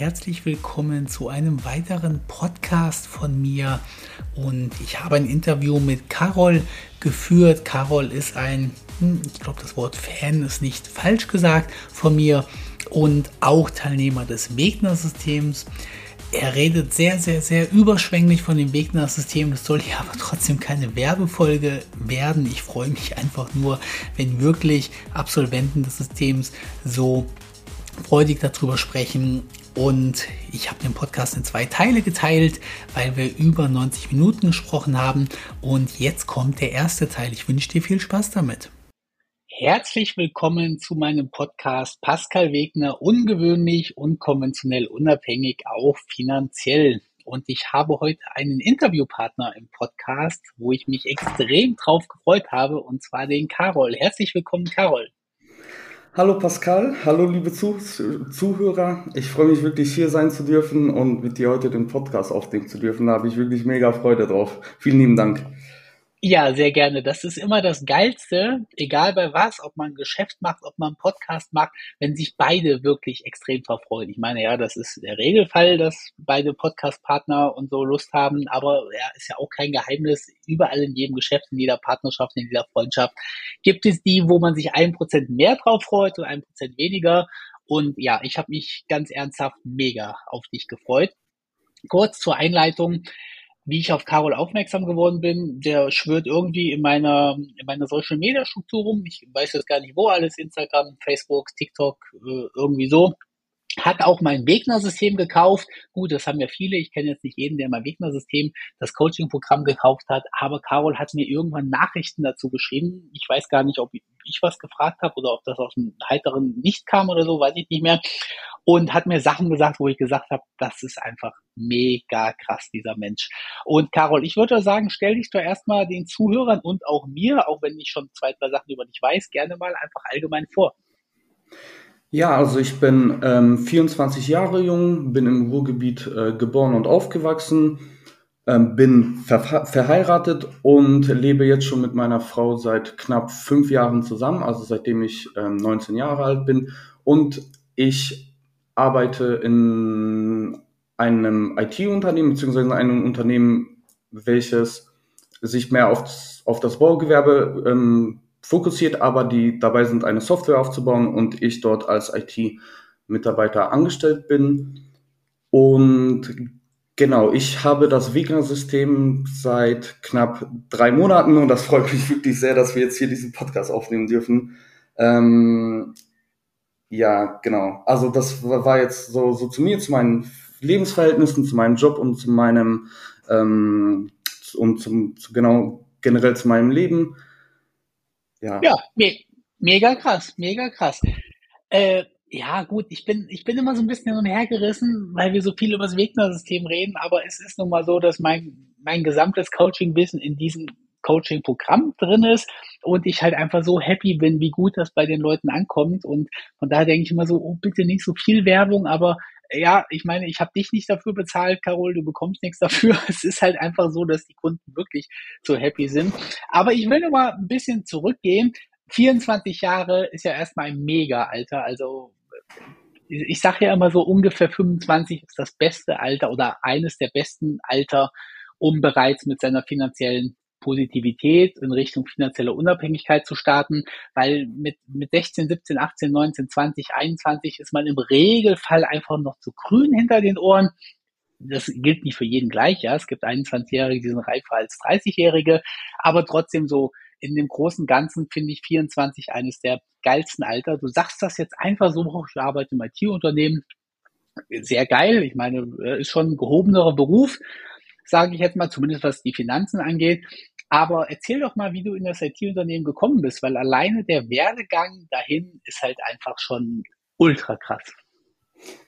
herzlich willkommen zu einem weiteren Podcast von mir. Und ich habe ein Interview mit Carol geführt. Carol ist ein, hm, ich glaube, das Wort Fan ist nicht falsch gesagt von mir und auch Teilnehmer des Wegner-Systems. Er redet sehr, sehr, sehr überschwänglich von dem Wegner-System. Das soll hier aber trotzdem keine Werbefolge werden. Ich freue mich einfach nur, wenn wirklich Absolventen des Systems so freudig darüber sprechen. Und ich habe den Podcast in zwei Teile geteilt, weil wir über 90 Minuten gesprochen haben. Und jetzt kommt der erste Teil. Ich wünsche dir viel Spaß damit. Herzlich willkommen zu meinem Podcast Pascal Wegner, ungewöhnlich, unkonventionell, unabhängig, auch finanziell. Und ich habe heute einen Interviewpartner im Podcast, wo ich mich extrem drauf gefreut habe, und zwar den Carol. Herzlich willkommen, Carol. Hallo Pascal, hallo liebe Zuh Zuhörer. Ich freue mich wirklich hier sein zu dürfen und mit dir heute den Podcast aufnehmen zu dürfen. Da habe ich wirklich mega Freude drauf. Vielen lieben Dank. Ja, sehr gerne. Das ist immer das Geilste, egal bei was, ob man ein Geschäft macht, ob man einen Podcast macht, wenn sich beide wirklich extrem drauf freuen. Ich meine, ja, das ist der Regelfall, dass beide Podcast-Partner und so Lust haben, aber ja, ist ja auch kein Geheimnis. Überall in jedem Geschäft, in jeder Partnerschaft, in jeder Freundschaft gibt es die, wo man sich ein Prozent mehr drauf freut und ein Prozent weniger. Und ja, ich habe mich ganz ernsthaft mega auf dich gefreut. Kurz zur Einleitung wie ich auf Carol aufmerksam geworden bin, der schwört irgendwie in meiner, in meiner Social Media Struktur rum. Ich weiß jetzt gar nicht wo alles, Instagram, Facebook, TikTok, äh, irgendwie so. Hat auch mein Wegner-System gekauft. Gut, das haben ja viele. Ich kenne jetzt nicht jeden, der mein Wegner-System, das Coaching-Programm gekauft hat. Aber Carol hat mir irgendwann Nachrichten dazu geschrieben. Ich weiß gar nicht, ob ich was gefragt habe oder ob das aus dem heiteren Nicht kam oder so, weiß ich nicht mehr und hat mir Sachen gesagt, wo ich gesagt habe, das ist einfach mega krass, dieser Mensch. Und Carol, ich würde sagen, stell dich doch erstmal den Zuhörern und auch mir, auch wenn ich schon zwei, drei Sachen über dich weiß, gerne mal einfach allgemein vor. Ja, also ich bin ähm, 24 Jahre jung, bin im Ruhrgebiet äh, geboren und aufgewachsen, ähm, bin ver verheiratet und lebe jetzt schon mit meiner Frau seit knapp fünf Jahren zusammen, also seitdem ich ähm, 19 Jahre alt bin. Und ich arbeite in einem IT-Unternehmen, beziehungsweise in einem Unternehmen, welches sich mehr auf, auf das Baugewerbe ähm, fokussiert, aber die dabei sind, eine Software aufzubauen und ich dort als IT-Mitarbeiter angestellt bin. Und genau, ich habe das Wegner-System seit knapp drei Monaten und das freut mich wirklich sehr, dass wir jetzt hier diesen Podcast aufnehmen dürfen. Ähm, ja, genau. Also das war jetzt so, so zu mir, zu meinen Lebensverhältnissen, zu meinem Job und zu meinem ähm, und zum zu genau generell zu meinem Leben. Ja. Ja, me mega krass, mega krass. Äh, ja, gut, ich bin, ich bin immer so ein bisschen umhergerissen, weil wir so viel über das Wegner-System reden, aber es ist nun mal so, dass mein, mein gesamtes Coaching-Wissen in diesem Coaching-Programm drin ist und ich halt einfach so happy bin, wie gut das bei den Leuten ankommt. Und von daher denke ich immer so, oh, bitte nicht so viel Werbung, aber ja, ich meine, ich habe dich nicht dafür bezahlt, Carol, du bekommst nichts dafür. Es ist halt einfach so, dass die Kunden wirklich so happy sind. Aber ich will noch mal ein bisschen zurückgehen. 24 Jahre ist ja erstmal ein Mega-Alter. Also ich sage ja immer so, ungefähr 25 ist das beste Alter oder eines der besten Alter, um bereits mit seiner finanziellen Positivität in Richtung finanzielle Unabhängigkeit zu starten, weil mit, mit 16, 17, 18, 19, 20, 21 ist man im Regelfall einfach noch zu grün hinter den Ohren. Das gilt nicht für jeden gleich, ja. Es gibt 21-Jährige, die sind reifer als 30-Jährige, aber trotzdem so in dem großen Ganzen finde ich 24 eines der geilsten Alter. Du sagst das jetzt einfach so, ich arbeite im IT-Unternehmen, sehr geil. Ich meine, ist schon ein gehobenerer Beruf, sage ich jetzt mal, zumindest was die Finanzen angeht. Aber erzähl doch mal, wie du in das IT-Unternehmen gekommen bist, weil alleine der Werdegang dahin ist halt einfach schon ultra krass.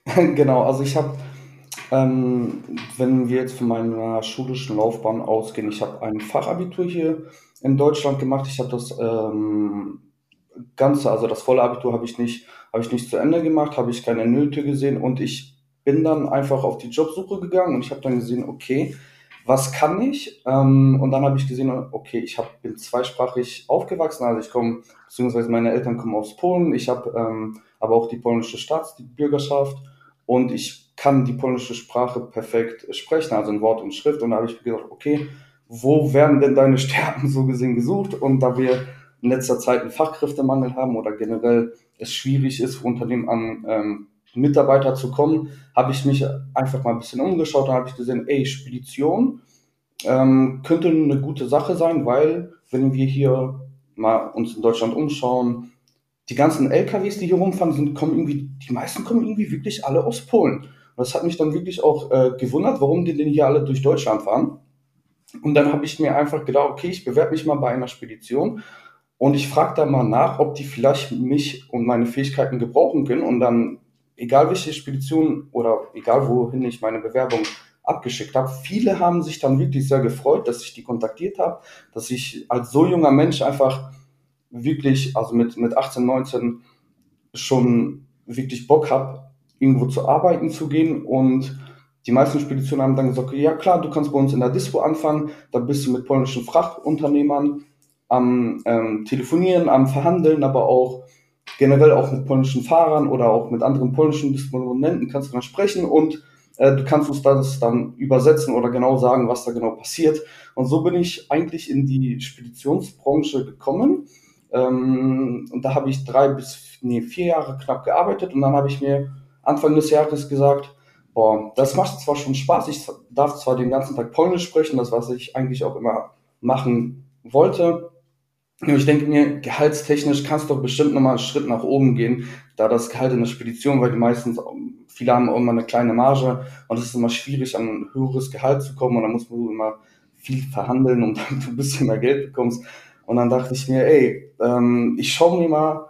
genau, also ich habe, ähm, wenn wir jetzt von meiner schulischen Laufbahn ausgehen, ich habe ein Fachabitur hier in Deutschland gemacht. Ich habe das ähm, Ganze, also das volle Abitur habe ich nicht, habe ich nicht zu Ende gemacht, habe ich keine Nöte gesehen und ich bin dann einfach auf die Jobsuche gegangen und ich habe dann gesehen, okay, was kann ich? Ähm, und dann habe ich gesehen, okay, ich hab, bin zweisprachig aufgewachsen, also ich komme, beziehungsweise meine Eltern kommen aus Polen, ich habe ähm, aber auch die polnische Staatsbürgerschaft und ich kann die polnische Sprache perfekt sprechen, also in Wort und Schrift. Und da habe ich gedacht, okay, wo werden denn deine Stärken so gesehen gesucht? Und da wir in letzter Zeit einen Fachkräftemangel haben oder generell es schwierig ist, für Unternehmen an ähm, Mitarbeiter zu kommen, habe ich mich einfach mal ein bisschen umgeschaut und habe ich gesehen, ey, Spedition ähm, könnte eine gute Sache sein, weil wenn wir hier mal uns in Deutschland umschauen, die ganzen LKWs, die hier rumfahren, sind, kommen irgendwie, die meisten kommen irgendwie wirklich alle aus Polen. Und das hat mich dann wirklich auch äh, gewundert, warum die denn hier alle durch Deutschland fahren. Und dann habe ich mir einfach gedacht, okay, ich bewerbe mich mal bei einer Spedition und ich frage da mal nach, ob die vielleicht mich und meine Fähigkeiten gebrauchen können. Und dann, egal welche Spedition oder egal wohin ich meine Bewerbung abgeschickt habe, viele haben sich dann wirklich sehr gefreut, dass ich die kontaktiert habe, dass ich als so junger Mensch einfach wirklich, also mit, mit 18, 19 schon wirklich Bock habe, irgendwo zu arbeiten zu gehen. Und die meisten Speditionen haben dann gesagt, ja klar, du kannst bei uns in der Dispo anfangen, da bist du mit polnischen Frachtunternehmern am ähm, Telefonieren, am Verhandeln, aber auch generell auch mit polnischen Fahrern oder auch mit anderen polnischen Disponenten kannst du dann sprechen und äh, du kannst uns das dann übersetzen oder genau sagen, was da genau passiert. Und so bin ich eigentlich in die Speditionsbranche gekommen. Ähm, und da habe ich drei bis nee, vier Jahre knapp gearbeitet und dann habe ich mir Anfang des Jahres gesagt, boah, das macht zwar schon Spaß, ich darf zwar den ganzen Tag Polnisch sprechen, das was ich eigentlich auch immer machen wollte. Und ich denke mir, gehaltstechnisch kannst du doch bestimmt nochmal einen Schritt nach oben gehen, da das Gehalt in der Spedition, weil die meistens, viele haben immer eine kleine Marge und es ist immer schwierig, an ein höheres Gehalt zu kommen und dann muss man immer viel verhandeln, um damit du ein bisschen mehr Geld bekommst. Und dann dachte ich mir, ey, ähm, ich schaue mir mal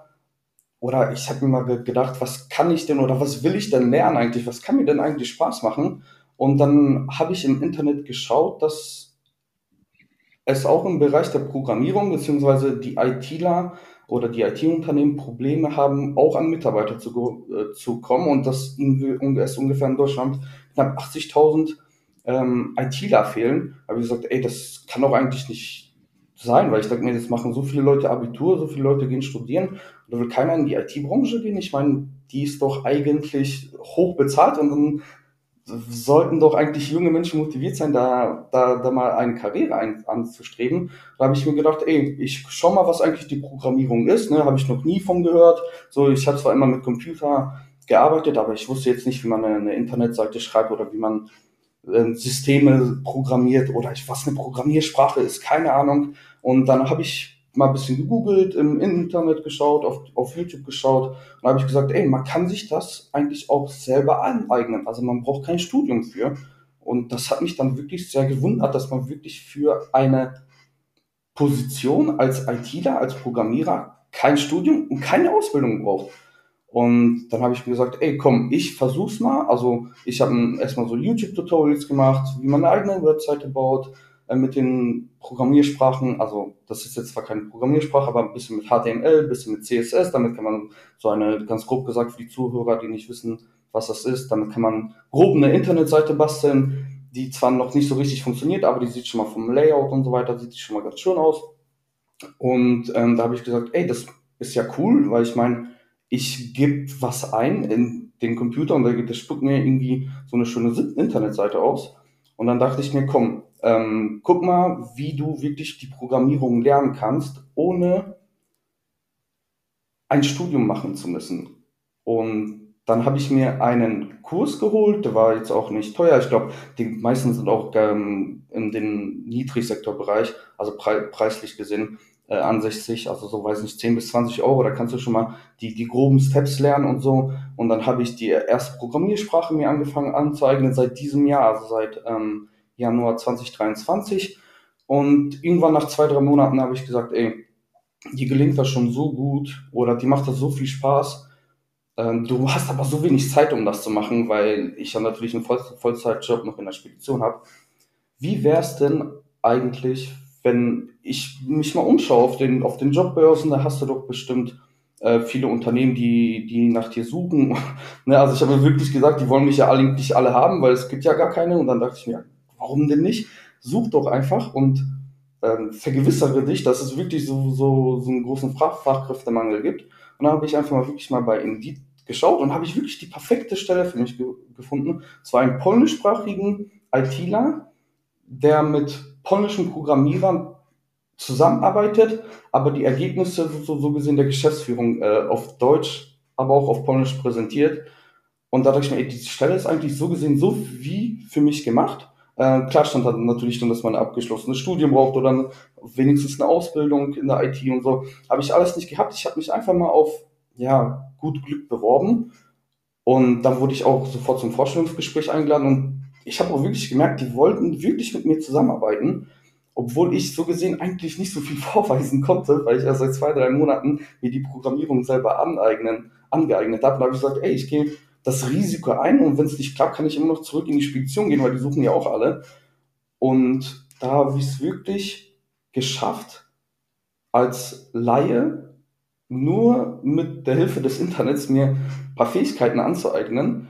oder ich habe mir mal gedacht, was kann ich denn oder was will ich denn lernen eigentlich? Was kann mir denn eigentlich Spaß machen? Und dann habe ich im Internet geschaut, dass es auch im Bereich der Programmierung beziehungsweise die ITler oder die IT-Unternehmen Probleme haben, auch an Mitarbeiter zu, äh, zu kommen und dass es ungefähr in Deutschland knapp 80.000 ähm, ITler fehlen. Habe ich gesagt, ey, das kann doch eigentlich nicht sein, weil ich denke mir, jetzt machen so viele Leute Abitur, so viele Leute gehen studieren, da will keiner in die IT-Branche gehen. Ich meine, die ist doch eigentlich hoch bezahlt und dann sollten doch eigentlich junge Menschen motiviert sein, da, da, da mal eine Karriere ein, anzustreben. Da habe ich mir gedacht, ey, ich schau mal, was eigentlich die Programmierung ist. Ne? Habe ich noch nie von gehört. So, ich habe zwar immer mit Computer gearbeitet, aber ich wusste jetzt nicht, wie man eine, Internetseite schreibt oder wie man äh, Systeme programmiert oder ich, was eine Programmiersprache ist, keine Ahnung. Und dann habe ich mal ein bisschen gegoogelt, im Internet geschaut, auf, auf YouTube geschaut und habe ich gesagt, ey, man kann sich das eigentlich auch selber aneignen. Also man braucht kein Studium für. Und das hat mich dann wirklich sehr gewundert, dass man wirklich für eine Position als ITler, als Programmierer kein Studium und keine Ausbildung braucht. Und dann habe ich mir gesagt, ey, komm, ich versuch's mal. Also ich habe erstmal so YouTube-Tutorials gemacht, wie man eine eigene Webseite baut, mit den Programmiersprachen, also das ist jetzt zwar keine Programmiersprache, aber ein bisschen mit HTML, ein bisschen mit CSS, damit kann man so eine, ganz grob gesagt für die Zuhörer, die nicht wissen, was das ist, damit kann man grob eine Internetseite basteln, die zwar noch nicht so richtig funktioniert, aber die sieht schon mal vom Layout und so weiter, sieht schon mal ganz schön aus. Und ähm, da habe ich gesagt, ey, das ist ja cool, weil ich meine, ich gebe was ein in den Computer und der, spuckt mir irgendwie so eine schöne Internetseite aus. Und dann dachte ich mir, komm, ähm, guck mal, wie du wirklich die Programmierung lernen kannst, ohne ein Studium machen zu müssen. Und dann habe ich mir einen Kurs geholt, der war jetzt auch nicht teuer. Ich glaube, die meisten sind auch ähm, in den Niedrigsektorbereich, also pre preislich gesehen, äh, ansässig, also so weiß nicht, 10 bis 20 Euro, da kannst du schon mal die, die groben Steps lernen und so. Und dann habe ich die erste Programmiersprache mir angefangen anzueignen seit diesem Jahr, also seit ähm, Januar 2023. Und irgendwann nach zwei, drei Monaten habe ich gesagt, ey, die gelingt das schon so gut oder die macht das so viel Spaß. Ähm, du hast aber so wenig Zeit, um das zu machen, weil ich ja natürlich einen Voll Vollzeitjob noch in der Spedition habe. Wie wäre es denn eigentlich, wenn ich mich mal umschaue auf den, auf den Jobbörsen, da hast du doch bestimmt äh, viele Unternehmen, die, die nach dir suchen. ne, also ich habe wirklich gesagt, die wollen mich ja eigentlich alle haben, weil es gibt ja gar keine. Und dann dachte ich mir, warum denn nicht? Such doch einfach und ähm, vergewissere dich, dass es wirklich so, so, so einen großen Fach Fachkräftemangel gibt. Und dann habe ich einfach mal wirklich mal bei Indeed geschaut und habe ich wirklich die perfekte Stelle für mich ge gefunden. Es war ein polnischsprachigen ITler, der mit polnischen Programmierern zusammenarbeitet, aber die Ergebnisse so, so gesehen der Geschäftsführung äh, auf Deutsch, aber auch auf Polnisch präsentiert. Und da dachte ich mir, ey, die Stelle ist eigentlich so gesehen so wie für mich gemacht. Äh, klar stand dann natürlich dann, dass man ein abgeschlossenes Studium braucht oder wenigstens eine Ausbildung in der IT und so. Habe ich alles nicht gehabt. Ich habe mich einfach mal auf ja, gut Glück beworben. Und dann wurde ich auch sofort zum Vorstellungsgespräch eingeladen und ich habe auch wirklich gemerkt, die wollten wirklich mit mir zusammenarbeiten, obwohl ich so gesehen eigentlich nicht so viel vorweisen konnte, weil ich ja seit zwei, drei Monaten mir die Programmierung selber aneignen, angeeignet habe. Da habe ich gesagt, ey, ich gehe das Risiko ein und wenn es nicht klappt, kann ich immer noch zurück in die Spedition gehen, weil die suchen ja auch alle. Und da habe ich es wirklich geschafft, als Laie nur mit der Hilfe des Internets mir ein paar Fähigkeiten anzueignen,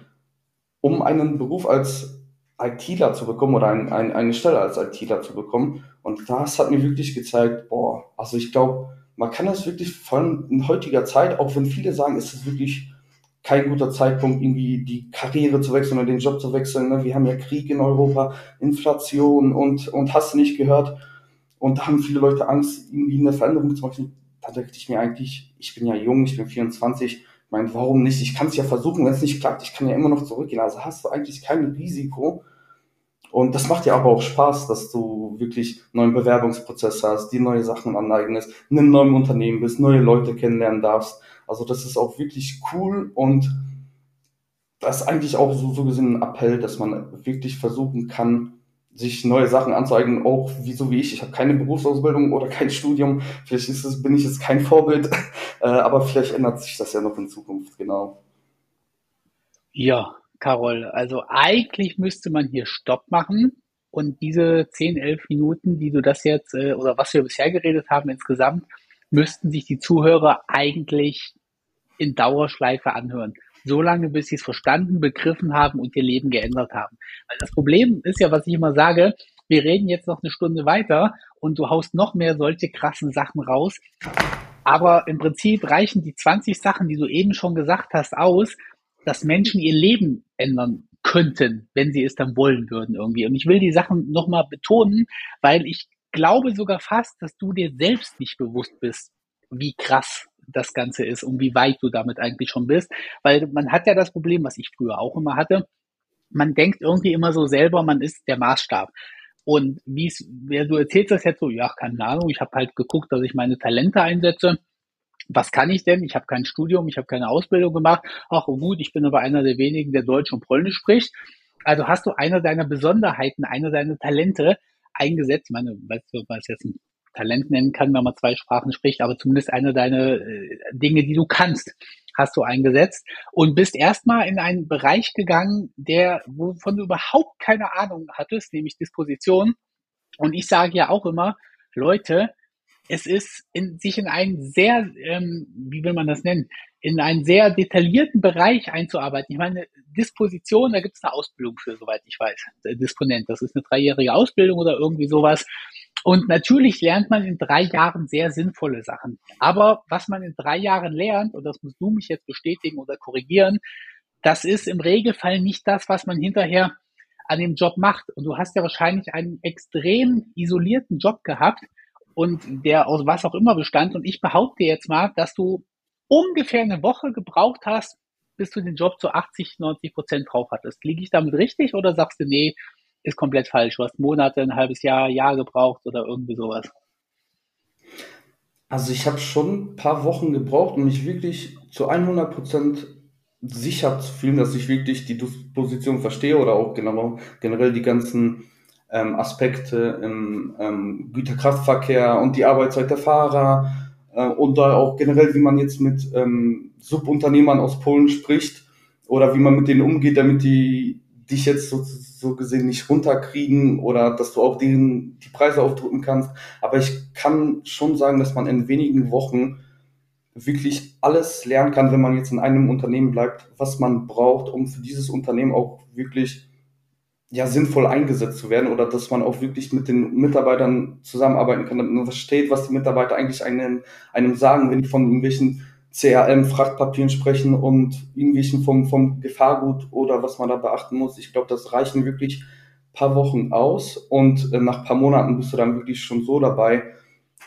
um einen Beruf als ITler zu bekommen oder ein, ein, eine Stelle als ITler zu bekommen. Und das hat mir wirklich gezeigt, boah, also ich glaube, man kann das wirklich von in heutiger Zeit, auch wenn viele sagen, ist es wirklich kein guter Zeitpunkt, irgendwie die Karriere zu wechseln oder den Job zu wechseln. Ne? Wir haben ja Krieg in Europa, Inflation und, und hast du nicht gehört. Und da haben viele Leute Angst, irgendwie eine Veränderung zu machen da dachte ich mir eigentlich, ich bin ja jung, ich bin 24, ich meine, warum nicht? Ich kann es ja versuchen, wenn es nicht klappt, ich kann ja immer noch zurückgehen. Also hast du eigentlich kein Risiko. Und das macht ja aber auch Spaß, dass du wirklich neuen Bewerbungsprozess hast, die neue Sachen aneignest, in einem neuen Unternehmen bist, neue Leute kennenlernen darfst. Also das ist auch wirklich cool und das ist eigentlich auch so, so gesehen ein Appell, dass man wirklich versuchen kann, sich neue Sachen anzueignen, auch wie so wie ich. Ich habe keine Berufsausbildung oder kein Studium. Vielleicht ist es, bin ich jetzt kein Vorbild, äh, aber vielleicht ändert sich das ja noch in Zukunft, genau. Ja, Carol, also eigentlich müsste man hier Stopp machen und diese 10, 11 Minuten, die du das jetzt äh, oder was wir bisher geredet haben insgesamt, müssten sich die Zuhörer eigentlich in Dauerschleife anhören so lange, bis sie es verstanden, begriffen haben und ihr Leben geändert haben. Weil das Problem ist ja, was ich immer sage, wir reden jetzt noch eine Stunde weiter und du haust noch mehr solche krassen Sachen raus. Aber im Prinzip reichen die 20 Sachen, die du eben schon gesagt hast, aus, dass Menschen ihr Leben ändern könnten, wenn sie es dann wollen würden irgendwie. Und ich will die Sachen nochmal betonen, weil ich glaube sogar fast, dass du dir selbst nicht bewusst bist, wie krass das Ganze ist und wie weit du damit eigentlich schon bist. Weil man hat ja das Problem, was ich früher auch immer hatte, man denkt irgendwie immer so selber, man ist der Maßstab. Und wie es, du erzählst das jetzt so, ja, keine Ahnung, ich habe halt geguckt, dass ich meine Talente einsetze. Was kann ich denn? Ich habe kein Studium, ich habe keine Ausbildung gemacht. Ach oh gut, ich bin aber einer der wenigen, der Deutsch und Polnisch spricht. Also hast du einer deiner Besonderheiten, einer deiner Talente eingesetzt. Ich meine, weißt du, was jetzt ein Talent nennen kann, wenn man zwei Sprachen spricht, aber zumindest eine deiner äh, Dinge, die du kannst, hast du eingesetzt und bist erstmal in einen Bereich gegangen, der, wovon du überhaupt keine Ahnung hattest, nämlich Disposition. Und ich sage ja auch immer, Leute, es ist in, sich in einen sehr, ähm, wie will man das nennen, in einen sehr detaillierten Bereich einzuarbeiten. Ich meine, Disposition, da gibt es eine Ausbildung für, soweit ich weiß. Disponent, das ist eine dreijährige Ausbildung oder irgendwie sowas. Und natürlich lernt man in drei Jahren sehr sinnvolle Sachen. Aber was man in drei Jahren lernt, und das musst du mich jetzt bestätigen oder korrigieren, das ist im Regelfall nicht das, was man hinterher an dem Job macht. Und du hast ja wahrscheinlich einen extrem isolierten Job gehabt und der aus was auch immer bestand. Und ich behaupte jetzt mal, dass du ungefähr eine Woche gebraucht hast, bis du den Job zu 80, 90 Prozent drauf hattest. Liege ich damit richtig oder sagst du, nee, ist komplett falsch. Du hast Monate, ein halbes Jahr, Jahr gebraucht oder irgendwie sowas. Also ich habe schon ein paar Wochen gebraucht, um mich wirklich zu 100% sicher zu fühlen, dass ich wirklich die Position verstehe oder auch generell die ganzen ähm, Aspekte im ähm, Güterkraftverkehr und die Arbeitszeit der Fahrer äh, und da auch generell, wie man jetzt mit ähm, Subunternehmern aus Polen spricht oder wie man mit denen umgeht, damit die dich jetzt so, so gesehen nicht runterkriegen oder dass du auch denen die Preise aufdrücken kannst. Aber ich kann schon sagen, dass man in wenigen Wochen wirklich alles lernen kann, wenn man jetzt in einem Unternehmen bleibt, was man braucht, um für dieses Unternehmen auch wirklich ja, sinnvoll eingesetzt zu werden oder dass man auch wirklich mit den Mitarbeitern zusammenarbeiten kann, damit man versteht, was die Mitarbeiter eigentlich einem, einem sagen, wenn die von irgendwelchen CRM, Frachtpapieren sprechen und irgendwelchen vom, vom Gefahrgut oder was man da beachten muss. Ich glaube, das reichen wirklich paar Wochen aus und äh, nach paar Monaten bist du dann wirklich schon so dabei,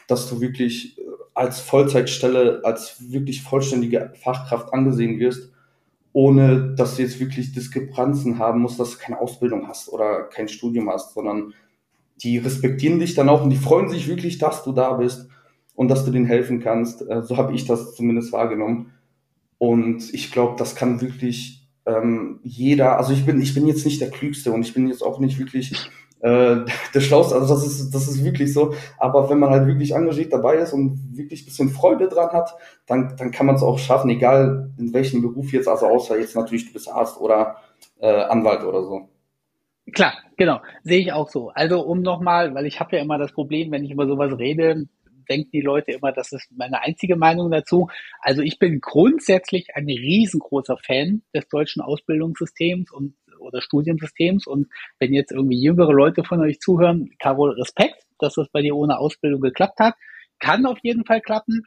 dass du wirklich äh, als Vollzeitstelle, als wirklich vollständige Fachkraft angesehen wirst, ohne dass du jetzt wirklich Diskrepanzen haben musst, dass du keine Ausbildung hast oder kein Studium hast, sondern die respektieren dich dann auch und die freuen sich wirklich, dass du da bist und dass du denen helfen kannst. Äh, so habe ich das zumindest wahrgenommen. Und ich glaube, das kann wirklich ähm, jeder, also ich bin, ich bin jetzt nicht der Klügste und ich bin jetzt auch nicht wirklich äh, der Schlauste, also das ist, das ist wirklich so. Aber wenn man halt wirklich engagiert dabei ist und wirklich ein bisschen Freude dran hat, dann, dann kann man es auch schaffen, egal in welchem Beruf jetzt, also außer jetzt natürlich du bist Arzt oder äh, Anwalt oder so. Klar, genau, sehe ich auch so. Also um nochmal, weil ich habe ja immer das Problem, wenn ich über sowas rede, denken die Leute immer, das ist meine einzige Meinung dazu. Also ich bin grundsätzlich ein riesengroßer Fan des deutschen Ausbildungssystems und oder Studiensystems. Und wenn jetzt irgendwie jüngere Leute von euch zuhören, Carol, Respekt, dass das bei dir ohne Ausbildung geklappt hat. Kann auf jeden Fall klappen.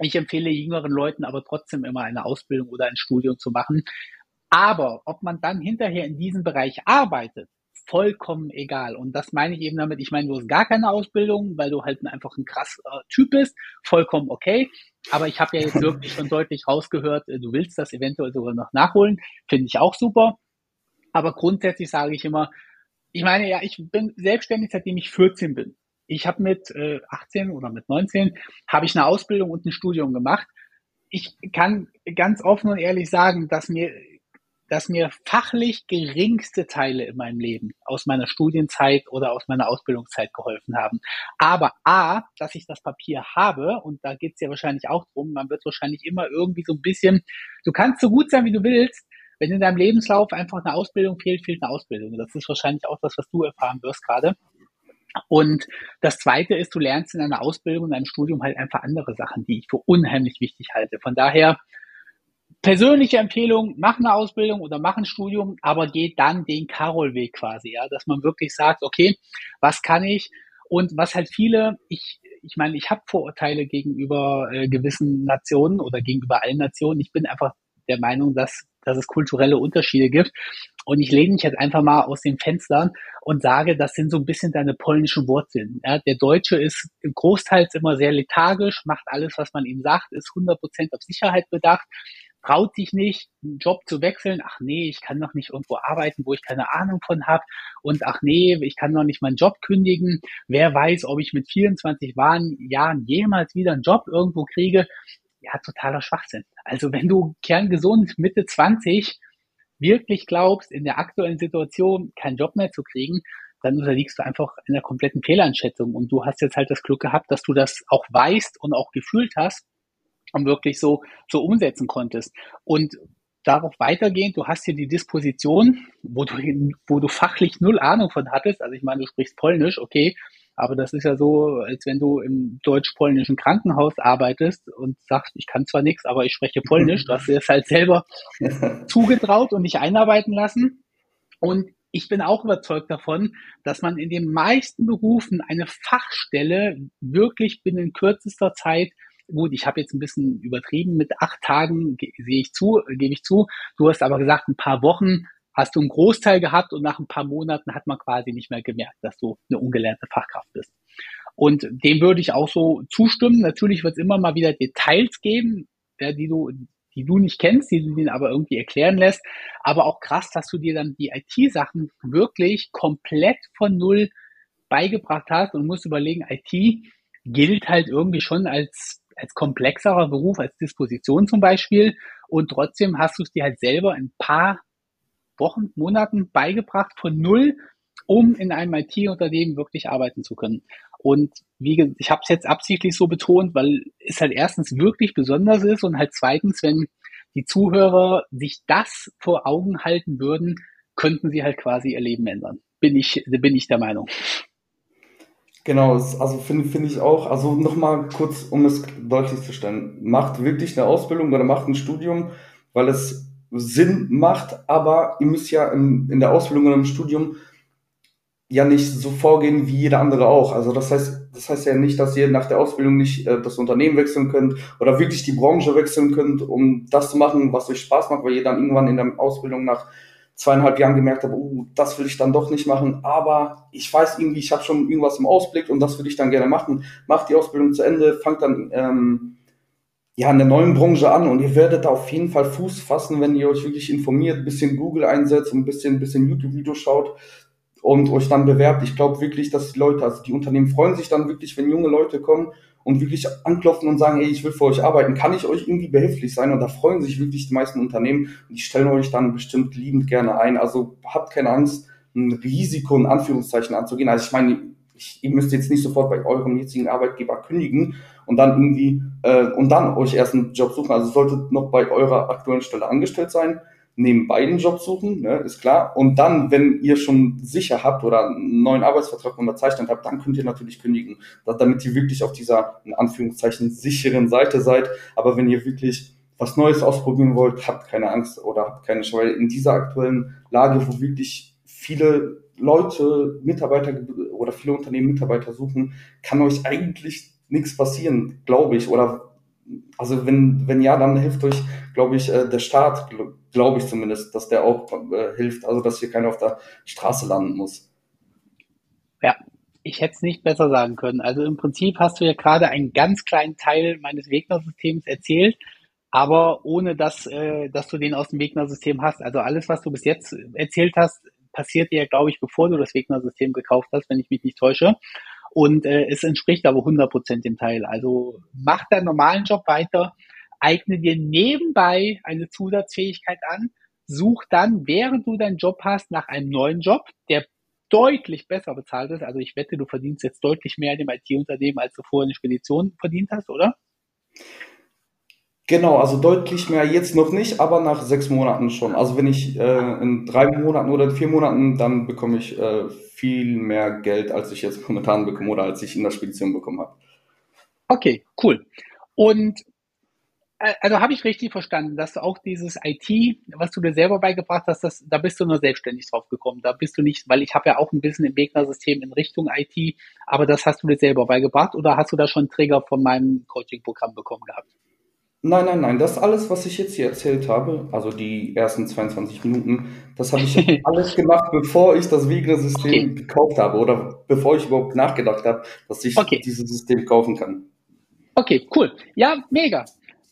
Ich empfehle jüngeren Leuten aber trotzdem immer eine Ausbildung oder ein Studium zu machen. Aber ob man dann hinterher in diesem Bereich arbeitet, vollkommen egal. Und das meine ich eben damit, ich meine, du hast gar keine Ausbildung, weil du halt einfach ein krass äh, Typ bist, vollkommen okay. Aber ich habe ja jetzt wirklich schon deutlich rausgehört, äh, du willst das eventuell sogar noch nachholen, finde ich auch super. Aber grundsätzlich sage ich immer, ich meine, ja, ich bin selbstständig, seitdem ich 14 bin. Ich habe mit äh, 18 oder mit 19 habe ich eine Ausbildung und ein Studium gemacht. Ich kann ganz offen und ehrlich sagen, dass mir dass mir fachlich geringste Teile in meinem Leben aus meiner Studienzeit oder aus meiner Ausbildungszeit geholfen haben. Aber A, dass ich das Papier habe, und da geht's ja wahrscheinlich auch drum, man wird wahrscheinlich immer irgendwie so ein bisschen, du kannst so gut sein, wie du willst, wenn in deinem Lebenslauf einfach eine Ausbildung fehlt, fehlt eine Ausbildung. Das ist wahrscheinlich auch das, was du erfahren wirst gerade. Und das Zweite ist, du lernst in einer Ausbildung, in einem Studium halt einfach andere Sachen, die ich für unheimlich wichtig halte. Von daher, persönliche Empfehlung, mach eine Ausbildung oder mach ein Studium, aber geh dann den Carol-Weg quasi, ja, dass man wirklich sagt, okay, was kann ich? Und was halt viele, ich, ich meine, ich habe Vorurteile gegenüber äh, gewissen Nationen oder gegenüber allen Nationen. Ich bin einfach der Meinung, dass, dass es kulturelle Unterschiede gibt. Und ich lehne mich jetzt einfach mal aus den Fenstern und sage, das sind so ein bisschen deine polnischen Wurzeln. Ja, der Deutsche ist großteils immer sehr lethargisch, macht alles, was man ihm sagt, ist 100% auf Sicherheit bedacht traut sich nicht, einen Job zu wechseln. Ach nee, ich kann noch nicht irgendwo arbeiten, wo ich keine Ahnung von habe. Und ach nee, ich kann noch nicht meinen Job kündigen. Wer weiß, ob ich mit 24 Jahren jemals wieder einen Job irgendwo kriege. Ja, totaler Schwachsinn. Also wenn du kerngesund Mitte 20 wirklich glaubst, in der aktuellen Situation keinen Job mehr zu kriegen, dann unterliegst du einfach in der kompletten Fehleinschätzung. Und du hast jetzt halt das Glück gehabt, dass du das auch weißt und auch gefühlt hast und wirklich so, so umsetzen konntest. Und darauf weitergehend, du hast hier die Disposition, wo du, wo du fachlich null Ahnung von hattest. Also ich meine, du sprichst Polnisch, okay, aber das ist ja so, als wenn du im deutsch-polnischen Krankenhaus arbeitest und sagst, ich kann zwar nichts, aber ich spreche Polnisch. Du hast dir das halt selber zugetraut und dich einarbeiten lassen. Und ich bin auch überzeugt davon, dass man in den meisten Berufen eine Fachstelle wirklich binnen kürzester Zeit gut, ich habe jetzt ein bisschen übertrieben mit acht Tagen, sehe ich zu, gebe ich zu. Du hast aber gesagt, ein paar Wochen hast du einen Großteil gehabt und nach ein paar Monaten hat man quasi nicht mehr gemerkt, dass du eine ungelernte Fachkraft bist. Und dem würde ich auch so zustimmen. Natürlich wird es immer mal wieder Details geben, ja, die du, die du nicht kennst, die du denen aber irgendwie erklären lässt. Aber auch krass, dass du dir dann die IT-Sachen wirklich komplett von Null beigebracht hast und musst überlegen, IT gilt halt irgendwie schon als als komplexerer Beruf, als Disposition zum Beispiel. Und trotzdem hast du es dir halt selber ein paar Wochen, Monaten beigebracht von null, um in einem IT-Unternehmen wirklich arbeiten zu können. Und wie ich habe es jetzt absichtlich so betont, weil es halt erstens wirklich besonders ist und halt zweitens, wenn die Zuhörer sich das vor Augen halten würden, könnten sie halt quasi ihr Leben ändern. Bin ich, bin ich der Meinung. Genau, also finde finde ich auch, also nochmal kurz, um es deutlich zu stellen, macht wirklich eine Ausbildung oder macht ein Studium, weil es Sinn macht, aber ihr müsst ja in, in der Ausbildung oder im Studium ja nicht so vorgehen wie jeder andere auch. Also das heißt, das heißt ja nicht, dass ihr nach der Ausbildung nicht äh, das Unternehmen wechseln könnt oder wirklich die Branche wechseln könnt, um das zu machen, was euch Spaß macht, weil ihr dann irgendwann in der Ausbildung nach zweieinhalb Jahren gemerkt habt, oh, das will ich dann doch nicht machen, aber ich weiß irgendwie, ich habe schon irgendwas im Ausblick und das würde ich dann gerne machen. Macht die Ausbildung zu Ende, fangt dann ähm, ja in der neuen Branche an und ihr werdet da auf jeden Fall Fuß fassen, wenn ihr euch wirklich informiert, ein bisschen Google einsetzt und ein bisschen, ein bisschen YouTube-Video schaut und euch dann bewerbt. Ich glaube wirklich, dass die Leute, also die Unternehmen freuen sich dann wirklich, wenn junge Leute kommen und wirklich anklopfen und sagen, hey, ich will für euch arbeiten, kann ich euch irgendwie behilflich sein? Und da freuen sich wirklich die meisten Unternehmen und die stellen euch dann bestimmt liebend gerne ein. Also habt keine Angst, ein Risiko in Anführungszeichen anzugehen. Also ich meine, ich, ihr müsst jetzt nicht sofort bei eurem jetzigen Arbeitgeber kündigen und dann irgendwie äh, und dann euch erst einen Job suchen. Also solltet noch bei eurer aktuellen Stelle angestellt sein nebenbei einen Job suchen, ne, ist klar. Und dann, wenn ihr schon sicher habt oder einen neuen Arbeitsvertrag unterzeichnet habt, dann könnt ihr natürlich kündigen, damit ihr wirklich auf dieser, in Anführungszeichen, sicheren Seite seid. Aber wenn ihr wirklich was Neues ausprobieren wollt, habt keine Angst oder habt keine Scheu. In dieser aktuellen Lage, wo wirklich viele Leute, Mitarbeiter oder viele Unternehmen Mitarbeiter suchen, kann euch eigentlich nichts passieren, glaube ich. Oder also wenn, wenn ja, dann hilft euch, glaube ich, äh, der Staat, glaube ich zumindest, dass der auch äh, hilft, also dass hier keiner auf der Straße landen muss. Ja, ich hätte es nicht besser sagen können. Also im Prinzip hast du ja gerade einen ganz kleinen Teil meines Wegner-Systems erzählt, aber ohne dass, äh, dass du den aus dem Wegner-System hast. Also alles, was du bis jetzt erzählt hast, passiert ja, glaube ich, bevor du das Wegner-System gekauft hast, wenn ich mich nicht täusche. Und äh, es entspricht aber 100 Prozent dem Teil. Also mach deinen normalen Job weiter, eigne dir nebenbei eine Zusatzfähigkeit an, such dann, während du deinen Job hast, nach einem neuen Job, der deutlich besser bezahlt ist. Also ich wette, du verdienst jetzt deutlich mehr in dem IT-Unternehmen, als du vorher eine Spedition verdient hast, oder? Genau, also deutlich mehr jetzt noch nicht, aber nach sechs Monaten schon. Also wenn ich äh, in drei Monaten oder vier Monaten, dann bekomme ich äh, viel mehr Geld, als ich jetzt momentan bekomme oder als ich in der Spedition bekommen habe. Okay, cool. Und äh, also habe ich richtig verstanden, dass du auch dieses IT, was du dir selber beigebracht hast, das, da bist du nur selbstständig drauf gekommen. Da bist du nicht, weil ich habe ja auch ein bisschen im Wegner-System in Richtung IT, aber das hast du dir selber beigebracht oder hast du da schon einen Trigger von meinem Coaching-Programm bekommen gehabt? Nein, nein, nein, das alles, was ich jetzt hier erzählt habe, also die ersten 22 Minuten, das habe ich alles gemacht, bevor ich das Wegner-System okay. gekauft habe oder bevor ich überhaupt nachgedacht habe, dass ich okay. dieses System kaufen kann. Okay, cool. Ja, mega.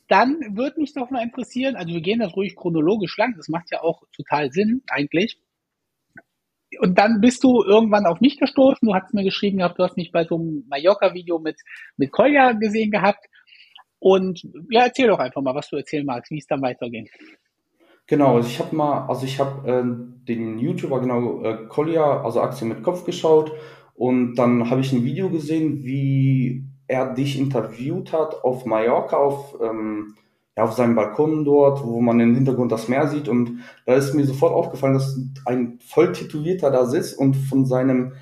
Dann würde mich doch mal interessieren, also wir gehen das ruhig chronologisch lang, das macht ja auch total Sinn eigentlich. Und dann bist du irgendwann auf mich gestoßen, du hast mir geschrieben gehabt, du hast mich bei so einem Mallorca-Video mit, mit Kolja gesehen gehabt und ja, erzähl doch einfach mal, was du erzählen magst, wie es dann weitergeht. Genau, also ich habe mal, also ich habe äh, den YouTuber genau äh, Collier, also Aktien mit Kopf geschaut und dann habe ich ein Video gesehen, wie er dich interviewt hat auf Mallorca, auf, ähm, ja, auf seinem Balkon dort, wo man im Hintergrund das Meer sieht und da ist mir sofort aufgefallen, dass ein voll tätowierter da sitzt und von seinem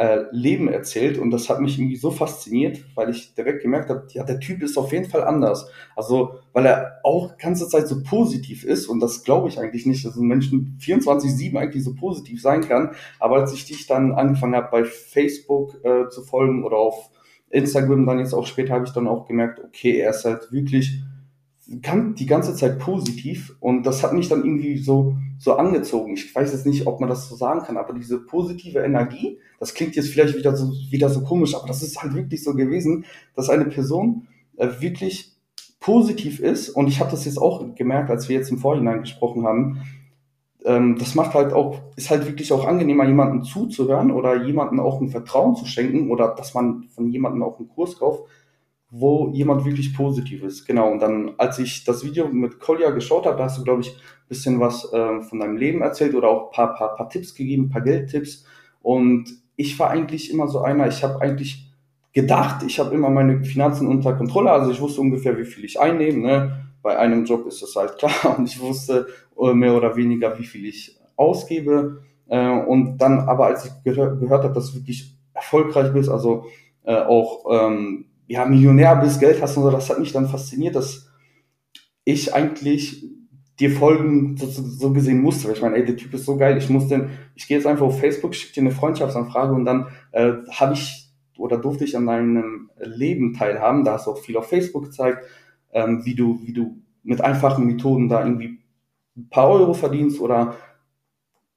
äh, Leben erzählt und das hat mich irgendwie so fasziniert, weil ich direkt gemerkt habe, ja, der Typ ist auf jeden Fall anders. Also, weil er auch ganze Zeit so positiv ist und das glaube ich eigentlich nicht, dass ein Mensch 24-7 eigentlich so positiv sein kann. Aber als ich dich dann angefangen habe, bei Facebook äh, zu folgen oder auf Instagram dann jetzt auch später, habe ich dann auch gemerkt, okay, er ist halt wirklich die ganze Zeit positiv und das hat mich dann irgendwie so, so angezogen. Ich weiß jetzt nicht, ob man das so sagen kann, aber diese positive Energie, das klingt jetzt vielleicht wieder so, wieder so komisch, aber das ist halt wirklich so gewesen, dass eine Person äh, wirklich positiv ist und ich habe das jetzt auch gemerkt, als wir jetzt im Vorhinein gesprochen haben, ähm, das macht halt auch, ist halt wirklich auch angenehmer, jemandem zuzuhören oder jemandem auch ein Vertrauen zu schenken oder dass man von jemandem auch einen Kurs kauft, wo jemand wirklich positiv ist. Genau. Und dann, als ich das Video mit Kolja geschaut habe, da hast du, glaube ich, ein bisschen was äh, von deinem Leben erzählt oder auch ein paar, paar, paar Tipps gegeben, ein paar Geldtipps. Und ich war eigentlich immer so einer, ich habe eigentlich gedacht, ich habe immer meine Finanzen unter Kontrolle. Also ich wusste ungefähr, wie viel ich einnehme. Ne? Bei einem Job ist das halt klar. Und ich wusste äh, mehr oder weniger, wie viel ich ausgebe. Äh, und dann aber, als ich gehör, gehört habe, dass du wirklich erfolgreich bist, also äh, auch ähm, ja, Millionär bist, Geld hast und so, das hat mich dann fasziniert, dass ich eigentlich dir folgen, so, so gesehen musste. Weil ich meine, ey, der Typ ist so geil, ich muss den, ich gehe jetzt einfach auf Facebook, schicke dir eine Freundschaftsanfrage und dann äh, habe ich oder durfte ich an deinem Leben teilhaben. Da hast du auch viel auf Facebook gezeigt, ähm, wie du, wie du mit einfachen Methoden da irgendwie ein paar Euro verdienst oder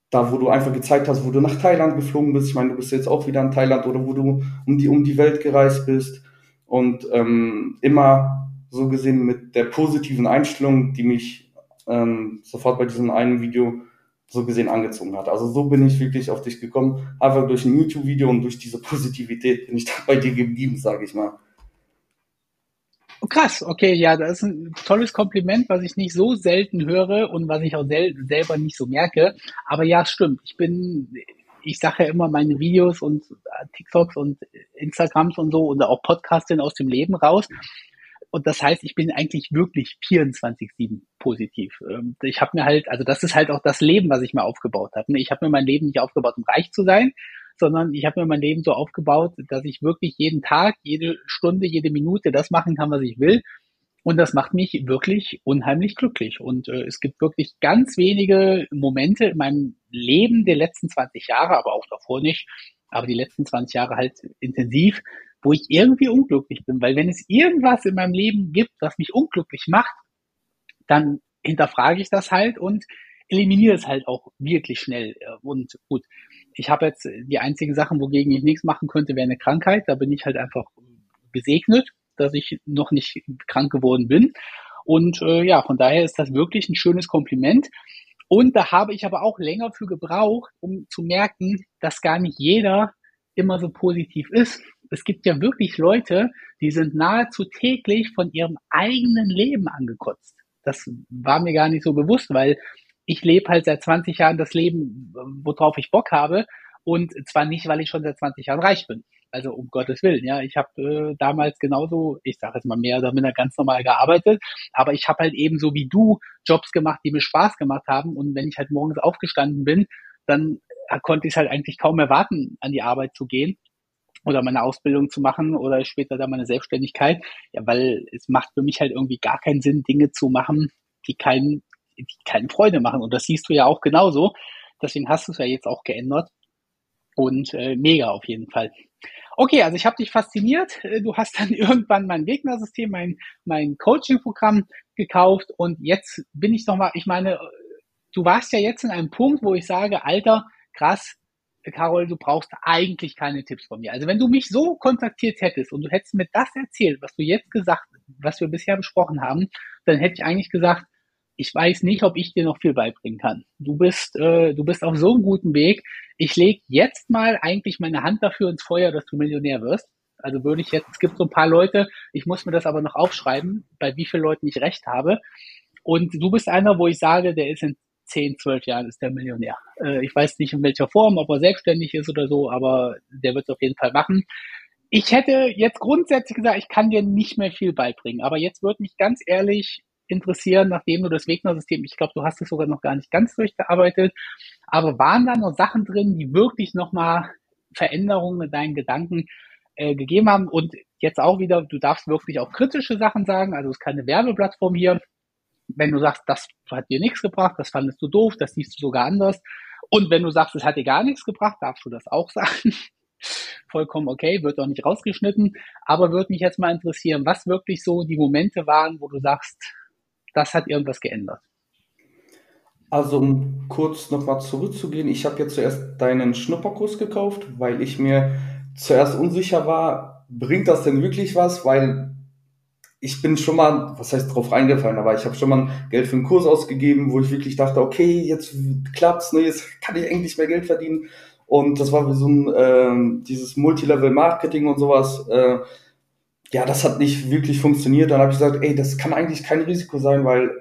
da, wo du einfach gezeigt hast, wo du nach Thailand geflogen bist. Ich meine, du bist jetzt auch wieder in Thailand oder wo du um die, um die Welt gereist bist und ähm, immer so gesehen mit der positiven Einstellung, die mich ähm, sofort bei diesem einen Video so gesehen angezogen hat. Also so bin ich wirklich auf dich gekommen. Einfach durch ein YouTube-Video und durch diese Positivität bin ich da bei dir geblieben, sage ich mal. Krass, okay, ja, das ist ein tolles Kompliment, was ich nicht so selten höre und was ich auch sel selber nicht so merke. Aber ja, stimmt. Ich bin, ich sage ja immer meine Videos und äh, TikToks und Instagrams und so oder auch Podcasts aus dem Leben raus. Und das heißt, ich bin eigentlich wirklich 24-7 positiv. Ähm, ich habe mir halt, also das ist halt auch das Leben, was ich mir aufgebaut habe. Ich habe mir mein Leben nicht aufgebaut, um reich zu sein, sondern ich habe mir mein Leben so aufgebaut, dass ich wirklich jeden Tag, jede Stunde, jede Minute das machen kann, was ich will. Und das macht mich wirklich unheimlich glücklich. Und äh, es gibt wirklich ganz wenige Momente in meinem Leben der letzten 20 Jahre, aber auch davor nicht, aber die letzten 20 Jahre halt intensiv, wo ich irgendwie unglücklich bin. Weil wenn es irgendwas in meinem Leben gibt, was mich unglücklich macht, dann hinterfrage ich das halt und eliminiere es halt auch wirklich schnell. Und gut, ich habe jetzt die einzigen Sachen, wogegen ich nichts machen könnte, wäre eine Krankheit. Da bin ich halt einfach gesegnet, dass ich noch nicht krank geworden bin. Und äh, ja, von daher ist das wirklich ein schönes Kompliment. Und da habe ich aber auch länger für gebraucht, um zu merken, dass gar nicht jeder immer so positiv ist. Es gibt ja wirklich Leute, die sind nahezu täglich von ihrem eigenen Leben angekotzt. Das war mir gar nicht so bewusst, weil ich lebe halt seit 20 Jahren das Leben, worauf ich Bock habe. Und zwar nicht, weil ich schon seit 20 Jahren reich bin. Also um Gottes Willen, ja. Ich habe äh, damals genauso, ich sage jetzt mal mehr oder minder ganz normal gearbeitet, aber ich habe halt eben so wie du Jobs gemacht, die mir Spaß gemacht haben. Und wenn ich halt morgens aufgestanden bin, dann konnte ich halt eigentlich kaum erwarten, an die Arbeit zu gehen oder meine Ausbildung zu machen oder später dann meine Selbstständigkeit. Ja, weil es macht für mich halt irgendwie gar keinen Sinn, Dinge zu machen, die keinen die keine Freude machen. Und das siehst du ja auch genauso. Deswegen hast du es ja jetzt auch geändert. Und äh, mega auf jeden Fall. Okay, also ich habe dich fasziniert. Äh, du hast dann irgendwann mein Gegnersystem, mein, mein Coaching-Programm gekauft. Und jetzt bin ich nochmal, ich meine, du warst ja jetzt in einem Punkt, wo ich sage, Alter, krass, Carol, du brauchst eigentlich keine Tipps von mir. Also wenn du mich so kontaktiert hättest und du hättest mir das erzählt, was du jetzt gesagt, was wir bisher besprochen haben, dann hätte ich eigentlich gesagt, ich weiß nicht, ob ich dir noch viel beibringen kann. Du bist, äh, du bist auf so einem guten Weg. Ich lege jetzt mal eigentlich meine Hand dafür ins Feuer, dass du Millionär wirst. Also würde ich jetzt, es gibt so ein paar Leute, ich muss mir das aber noch aufschreiben, bei wie vielen Leuten ich recht habe. Und du bist einer, wo ich sage, der ist in 10, 12 Jahren ist der Millionär. Äh, ich weiß nicht in welcher Form, ob er selbstständig ist oder so, aber der wird es auf jeden Fall machen. Ich hätte jetzt grundsätzlich gesagt, ich kann dir nicht mehr viel beibringen, aber jetzt würde mich ganz ehrlich interessieren, nachdem du das Wegner-System, ich glaube, du hast es sogar noch gar nicht ganz durchgearbeitet, aber waren da noch Sachen drin, die wirklich nochmal Veränderungen in deinen Gedanken äh, gegeben haben und jetzt auch wieder, du darfst wirklich auch kritische Sachen sagen, also es ist keine Werbeplattform hier. Wenn du sagst, das hat dir nichts gebracht, das fandest du doof, das siehst du sogar anders. Und wenn du sagst, es hat dir gar nichts gebracht, darfst du das auch sagen. Vollkommen okay, wird auch nicht rausgeschnitten. Aber würde mich jetzt mal interessieren, was wirklich so die Momente waren, wo du sagst, das hat irgendwas geändert. Also um kurz nochmal zurückzugehen, ich habe jetzt zuerst deinen Schnupperkurs gekauft, weil ich mir zuerst unsicher war, bringt das denn wirklich was? Weil ich bin schon mal, was heißt drauf reingefallen, aber ich habe schon mal Geld für einen Kurs ausgegeben, wo ich wirklich dachte, okay, jetzt klappt's, ne, jetzt kann ich endlich mehr Geld verdienen. Und das war wie so ein äh, dieses Multilevel-Marketing und sowas. Äh, ja, das hat nicht wirklich funktioniert. Dann habe ich gesagt, ey, das kann eigentlich kein Risiko sein, weil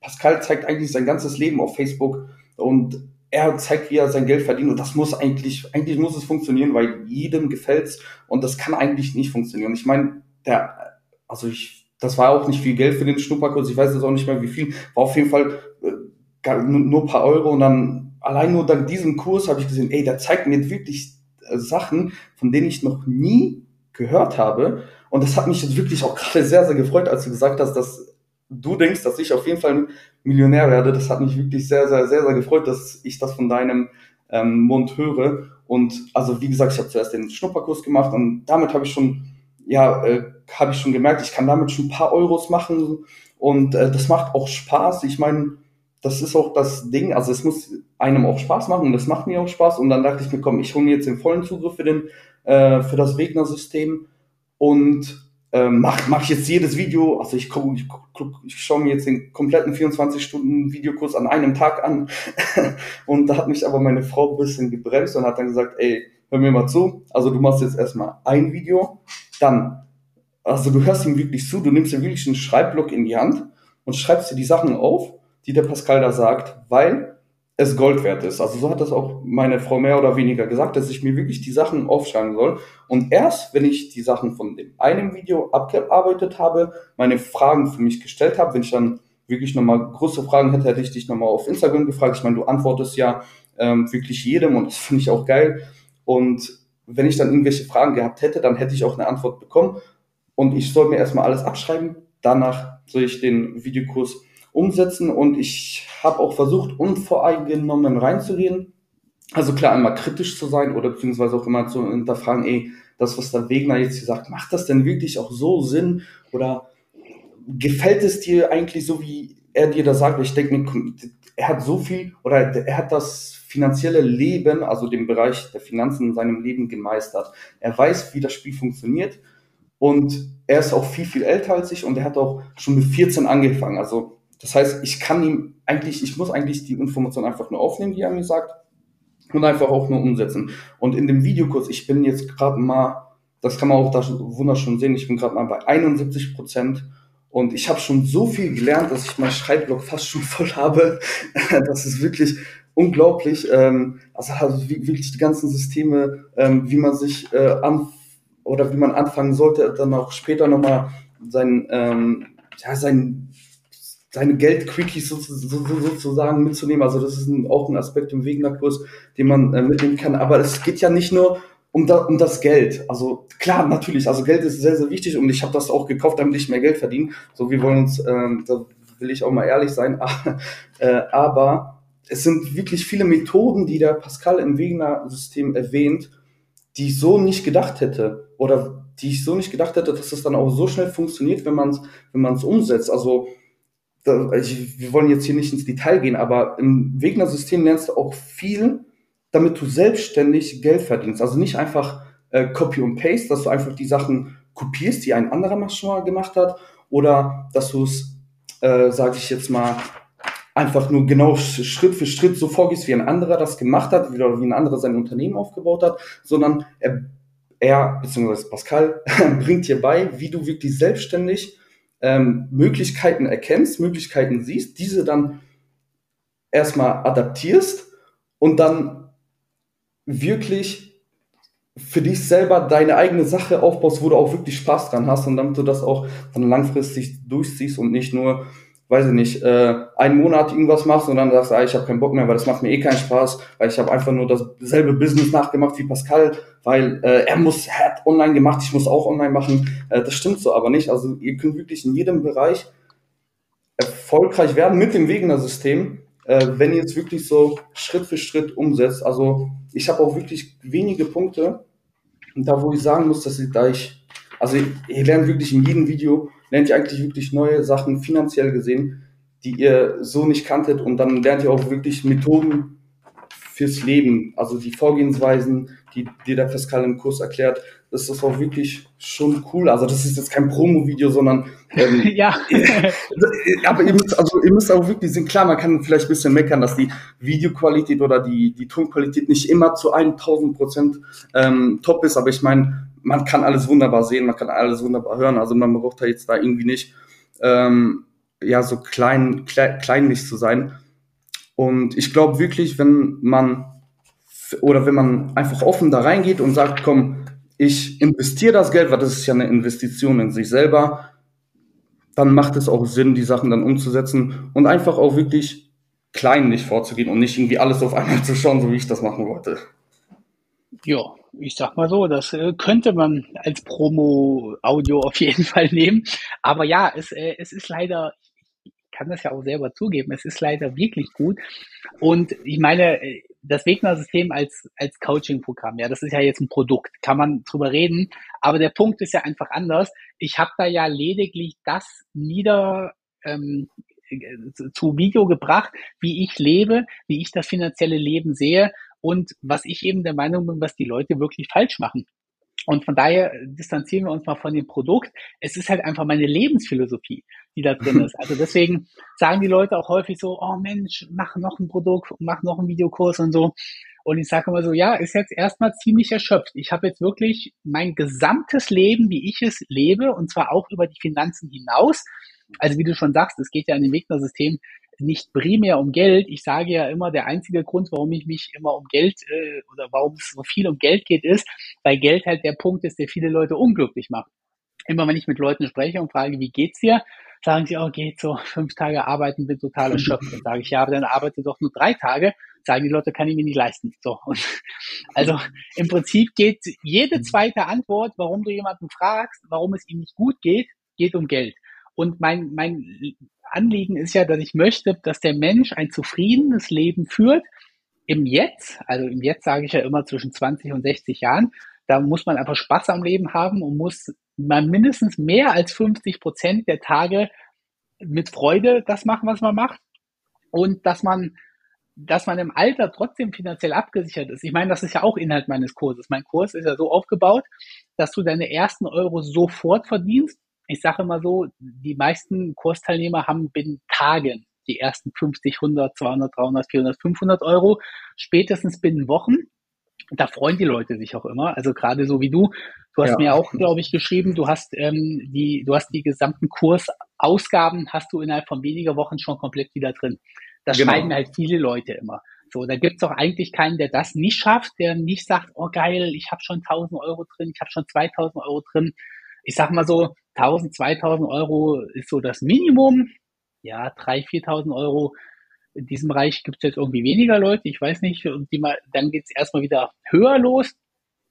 Pascal zeigt eigentlich sein ganzes Leben auf Facebook und er zeigt, wie er sein Geld verdient. Und das muss eigentlich, eigentlich muss es funktionieren, weil jedem gefällt's. Und das kann eigentlich nicht funktionieren. Ich meine, der, also ich, das war auch nicht viel Geld für den Schnupperkurs, ich weiß jetzt auch nicht mehr wie viel, war auf jeden Fall äh, nur, nur paar Euro. Und dann allein nur dank diesem Kurs habe ich gesehen, ey, der zeigt mir wirklich äh, Sachen, von denen ich noch nie gehört habe und das hat mich jetzt wirklich auch gerade sehr, sehr gefreut, als du gesagt hast, dass du denkst, dass ich auf jeden Fall Millionär werde. Das hat mich wirklich sehr, sehr, sehr, sehr gefreut, dass ich das von deinem ähm, Mund höre. Und also wie gesagt, ich habe zuerst den Schnupperkurs gemacht und damit habe ich schon, ja, äh, habe ich schon gemerkt, ich kann damit schon ein paar Euros machen und äh, das macht auch Spaß. Ich meine, das ist auch das Ding, also es muss einem auch Spaß machen und das macht mir auch Spaß. Und dann dachte ich mir, komm, ich hole mir jetzt den vollen Zugriff für, den, äh, für das Wegner-System und äh, mache mach ich jetzt jedes Video, also ich, guck, ich, guck, ich schaue mir jetzt den kompletten 24-Stunden-Videokurs an einem Tag an. und da hat mich aber meine Frau ein bisschen gebremst und hat dann gesagt, ey, hör mir mal zu, also du machst jetzt erstmal ein Video, dann, also du hörst ihm wirklich zu, du nimmst dir wirklich einen Schreibblock in die Hand und schreibst dir die Sachen auf die der Pascal da sagt, weil es Gold wert ist. Also so hat das auch meine Frau mehr oder weniger gesagt, dass ich mir wirklich die Sachen aufschreiben soll. Und erst, wenn ich die Sachen von dem einen Video abgearbeitet habe, meine Fragen für mich gestellt habe, wenn ich dann wirklich nochmal große Fragen hätte, hätte ich dich nochmal auf Instagram gefragt. Ich meine, du antwortest ja ähm, wirklich jedem und das finde ich auch geil. Und wenn ich dann irgendwelche Fragen gehabt hätte, dann hätte ich auch eine Antwort bekommen. Und ich soll mir erstmal alles abschreiben. Danach soll ich den Videokurs umsetzen und ich habe auch versucht, unvoreingenommen reinzugehen. Also klar, einmal kritisch zu sein oder beziehungsweise auch immer zu hinterfragen, ey, das, was der Wegner jetzt hier sagt, macht das denn wirklich auch so Sinn oder gefällt es dir eigentlich so, wie er dir das sagt? Ich denke, er hat so viel oder er hat das finanzielle Leben, also den Bereich der Finanzen in seinem Leben gemeistert. Er weiß, wie das Spiel funktioniert und er ist auch viel, viel älter als ich und er hat auch schon mit 14 angefangen. Also das heißt, ich kann ihm eigentlich, ich muss eigentlich die Information einfach nur aufnehmen, die er mir sagt, und einfach auch nur umsetzen. Und in dem Videokurs, ich bin jetzt gerade mal, das kann man auch da wunderschön sehen, ich bin gerade mal bei 71 Prozent und ich habe schon so viel gelernt, dass ich meinen Schreibblock fast schon voll habe. das ist wirklich unglaublich. Ähm, also, also wirklich die ganzen Systeme, ähm, wie man sich äh, an oder wie man anfangen sollte, dann auch später nochmal sein, ähm, ja, sein seine Geldquickies so, so, so, sozusagen mitzunehmen. Also das ist ein, auch ein Aspekt im Wegener-Kurs, den man äh, mitnehmen kann. Aber es geht ja nicht nur um, da, um das Geld. Also klar, natürlich, also Geld ist sehr, sehr wichtig und ich habe das auch gekauft, damit ich mehr Geld verdiene. So, wir wollen uns, ähm, da will ich auch mal ehrlich sein, äh, aber es sind wirklich viele Methoden, die der Pascal im Wegener-System erwähnt, die ich so nicht gedacht hätte oder die ich so nicht gedacht hätte, dass es dann auch so schnell funktioniert, wenn man es wenn man's umsetzt. Also ich, wir wollen jetzt hier nicht ins Detail gehen, aber im Wegner-System lernst du auch viel, damit du selbstständig Geld verdienst. Also nicht einfach äh, Copy und Paste, dass du einfach die Sachen kopierst, die ein anderer schon mal gemacht hat, oder dass du es, äh, sage ich jetzt mal, einfach nur genau Schritt für Schritt so vorgehst, wie ein anderer das gemacht hat, oder wie ein anderer sein Unternehmen aufgebaut hat, sondern er, er beziehungsweise Pascal bringt dir bei, wie du wirklich selbstständig ähm, Möglichkeiten erkennst, Möglichkeiten siehst, diese dann erstmal adaptierst und dann wirklich für dich selber deine eigene Sache aufbaust, wo du auch wirklich Spaß dran hast und damit du das auch dann langfristig durchziehst und nicht nur weiß ich nicht, äh, einen Monat irgendwas machst und dann sagst, ah, ich habe keinen Bock mehr, weil das macht mir eh keinen Spaß, weil ich habe einfach nur dasselbe Business nachgemacht wie Pascal, weil äh, er muss, hat online gemacht, ich muss auch online machen. Äh, das stimmt so aber nicht. Also ihr könnt wirklich in jedem Bereich erfolgreich werden mit dem Wegener-System, äh, wenn ihr es wirklich so Schritt für Schritt umsetzt. Also ich habe auch wirklich wenige Punkte, da wo ich sagen muss, dass ich, da ich, also ihr lernt wirklich in jedem Video lernt ihr eigentlich wirklich neue Sachen finanziell gesehen, die ihr so nicht kanntet und dann lernt ihr auch wirklich Methoden fürs Leben, also die Vorgehensweisen, die dir der Pascal im Kurs erklärt, das ist auch wirklich schon cool. Also das ist jetzt kein Promo-Video, sondern ähm, ja. aber ihr müsst, also ihr müsst auch wirklich sehen, klar, man kann vielleicht ein bisschen meckern, dass die Videoqualität oder die, die Tonqualität nicht immer zu 1000 Prozent ähm, top ist, aber ich meine, man kann alles wunderbar sehen, man kann alles wunderbar hören. Also man braucht da jetzt da irgendwie nicht ähm, ja so klein, klein kleinlich zu sein. Und ich glaube wirklich, wenn man oder wenn man einfach offen da reingeht und sagt, komm, ich investiere das Geld, weil das ist ja eine Investition in sich selber, dann macht es auch Sinn, die Sachen dann umzusetzen und einfach auch wirklich kleinlich vorzugehen und nicht irgendwie alles auf einmal zu schauen, so wie ich das machen wollte. Ja, ich sag mal so, das äh, könnte man als Promo-Audio auf jeden Fall nehmen. Aber ja, es, äh, es ist leider, ich kann das ja auch selber zugeben. Es ist leider wirklich gut. Und ich meine, das Wegner-System als, als Coaching-Programm, ja, das ist ja jetzt ein Produkt, kann man drüber reden. Aber der Punkt ist ja einfach anders. Ich habe da ja lediglich das nieder, ähm, zu Video gebracht, wie ich lebe, wie ich das finanzielle Leben sehe und was ich eben der Meinung bin, was die Leute wirklich falsch machen. Und von daher distanzieren wir uns mal von dem Produkt. Es ist halt einfach meine Lebensphilosophie, die da drin ist. Also deswegen sagen die Leute auch häufig so, oh Mensch, mach noch ein Produkt, mach noch einen Videokurs und so. Und ich sage immer so, ja, ist jetzt erstmal ziemlich erschöpft. Ich habe jetzt wirklich mein gesamtes Leben, wie ich es lebe, und zwar auch über die Finanzen hinaus. Also wie du schon sagst, es geht ja in dem Wegner-System nicht primär um Geld. Ich sage ja immer, der einzige Grund, warum ich mich immer um Geld äh, oder warum es so viel um Geld geht, ist, weil Geld halt der Punkt ist, der viele Leute unglücklich macht. Immer wenn ich mit Leuten spreche und frage, wie geht's dir, sagen sie, oh, geht so, fünf Tage arbeiten, bin total erschöpft. Dann sage ich, ja, aber dann arbeite doch nur drei Tage. Sagen die Leute, kann ich mir nicht leisten. So. Und also im Prinzip geht jede zweite Antwort, warum du jemanden fragst, warum es ihm nicht gut geht, geht um Geld. Und mein, mein Anliegen ist ja, dass ich möchte, dass der Mensch ein zufriedenes Leben führt im Jetzt. Also im Jetzt sage ich ja immer zwischen 20 und 60 Jahren. Da muss man einfach Spaß am Leben haben und muss man mindestens mehr als 50 Prozent der Tage mit Freude das machen, was man macht. Und dass man, dass man im Alter trotzdem finanziell abgesichert ist. Ich meine, das ist ja auch Inhalt meines Kurses. Mein Kurs ist ja so aufgebaut, dass du deine ersten Euro sofort verdienst ich sage immer so, die meisten Kursteilnehmer haben binnen Tagen die ersten 50, 100, 200, 300, 400, 500 Euro, spätestens binnen Wochen. Da freuen die Leute sich auch immer. Also gerade so wie du, du hast ja. mir auch, glaube ich, geschrieben, du hast ähm, die, du hast die gesamten Kursausgaben hast du innerhalb von weniger Wochen schon komplett wieder drin. Das genau. schreiben halt viele Leute immer. So, da gibt's auch eigentlich keinen, der das nicht schafft, der nicht sagt, oh geil, ich habe schon 1000 Euro drin, ich habe schon 2000 Euro drin. Ich sag mal so, 1000, 2000 Euro ist so das Minimum. Ja, 3.000, 4.000 Euro. In diesem Bereich gibt es jetzt irgendwie weniger Leute, ich weiß nicht. Und die mal, dann geht es erstmal wieder höher los.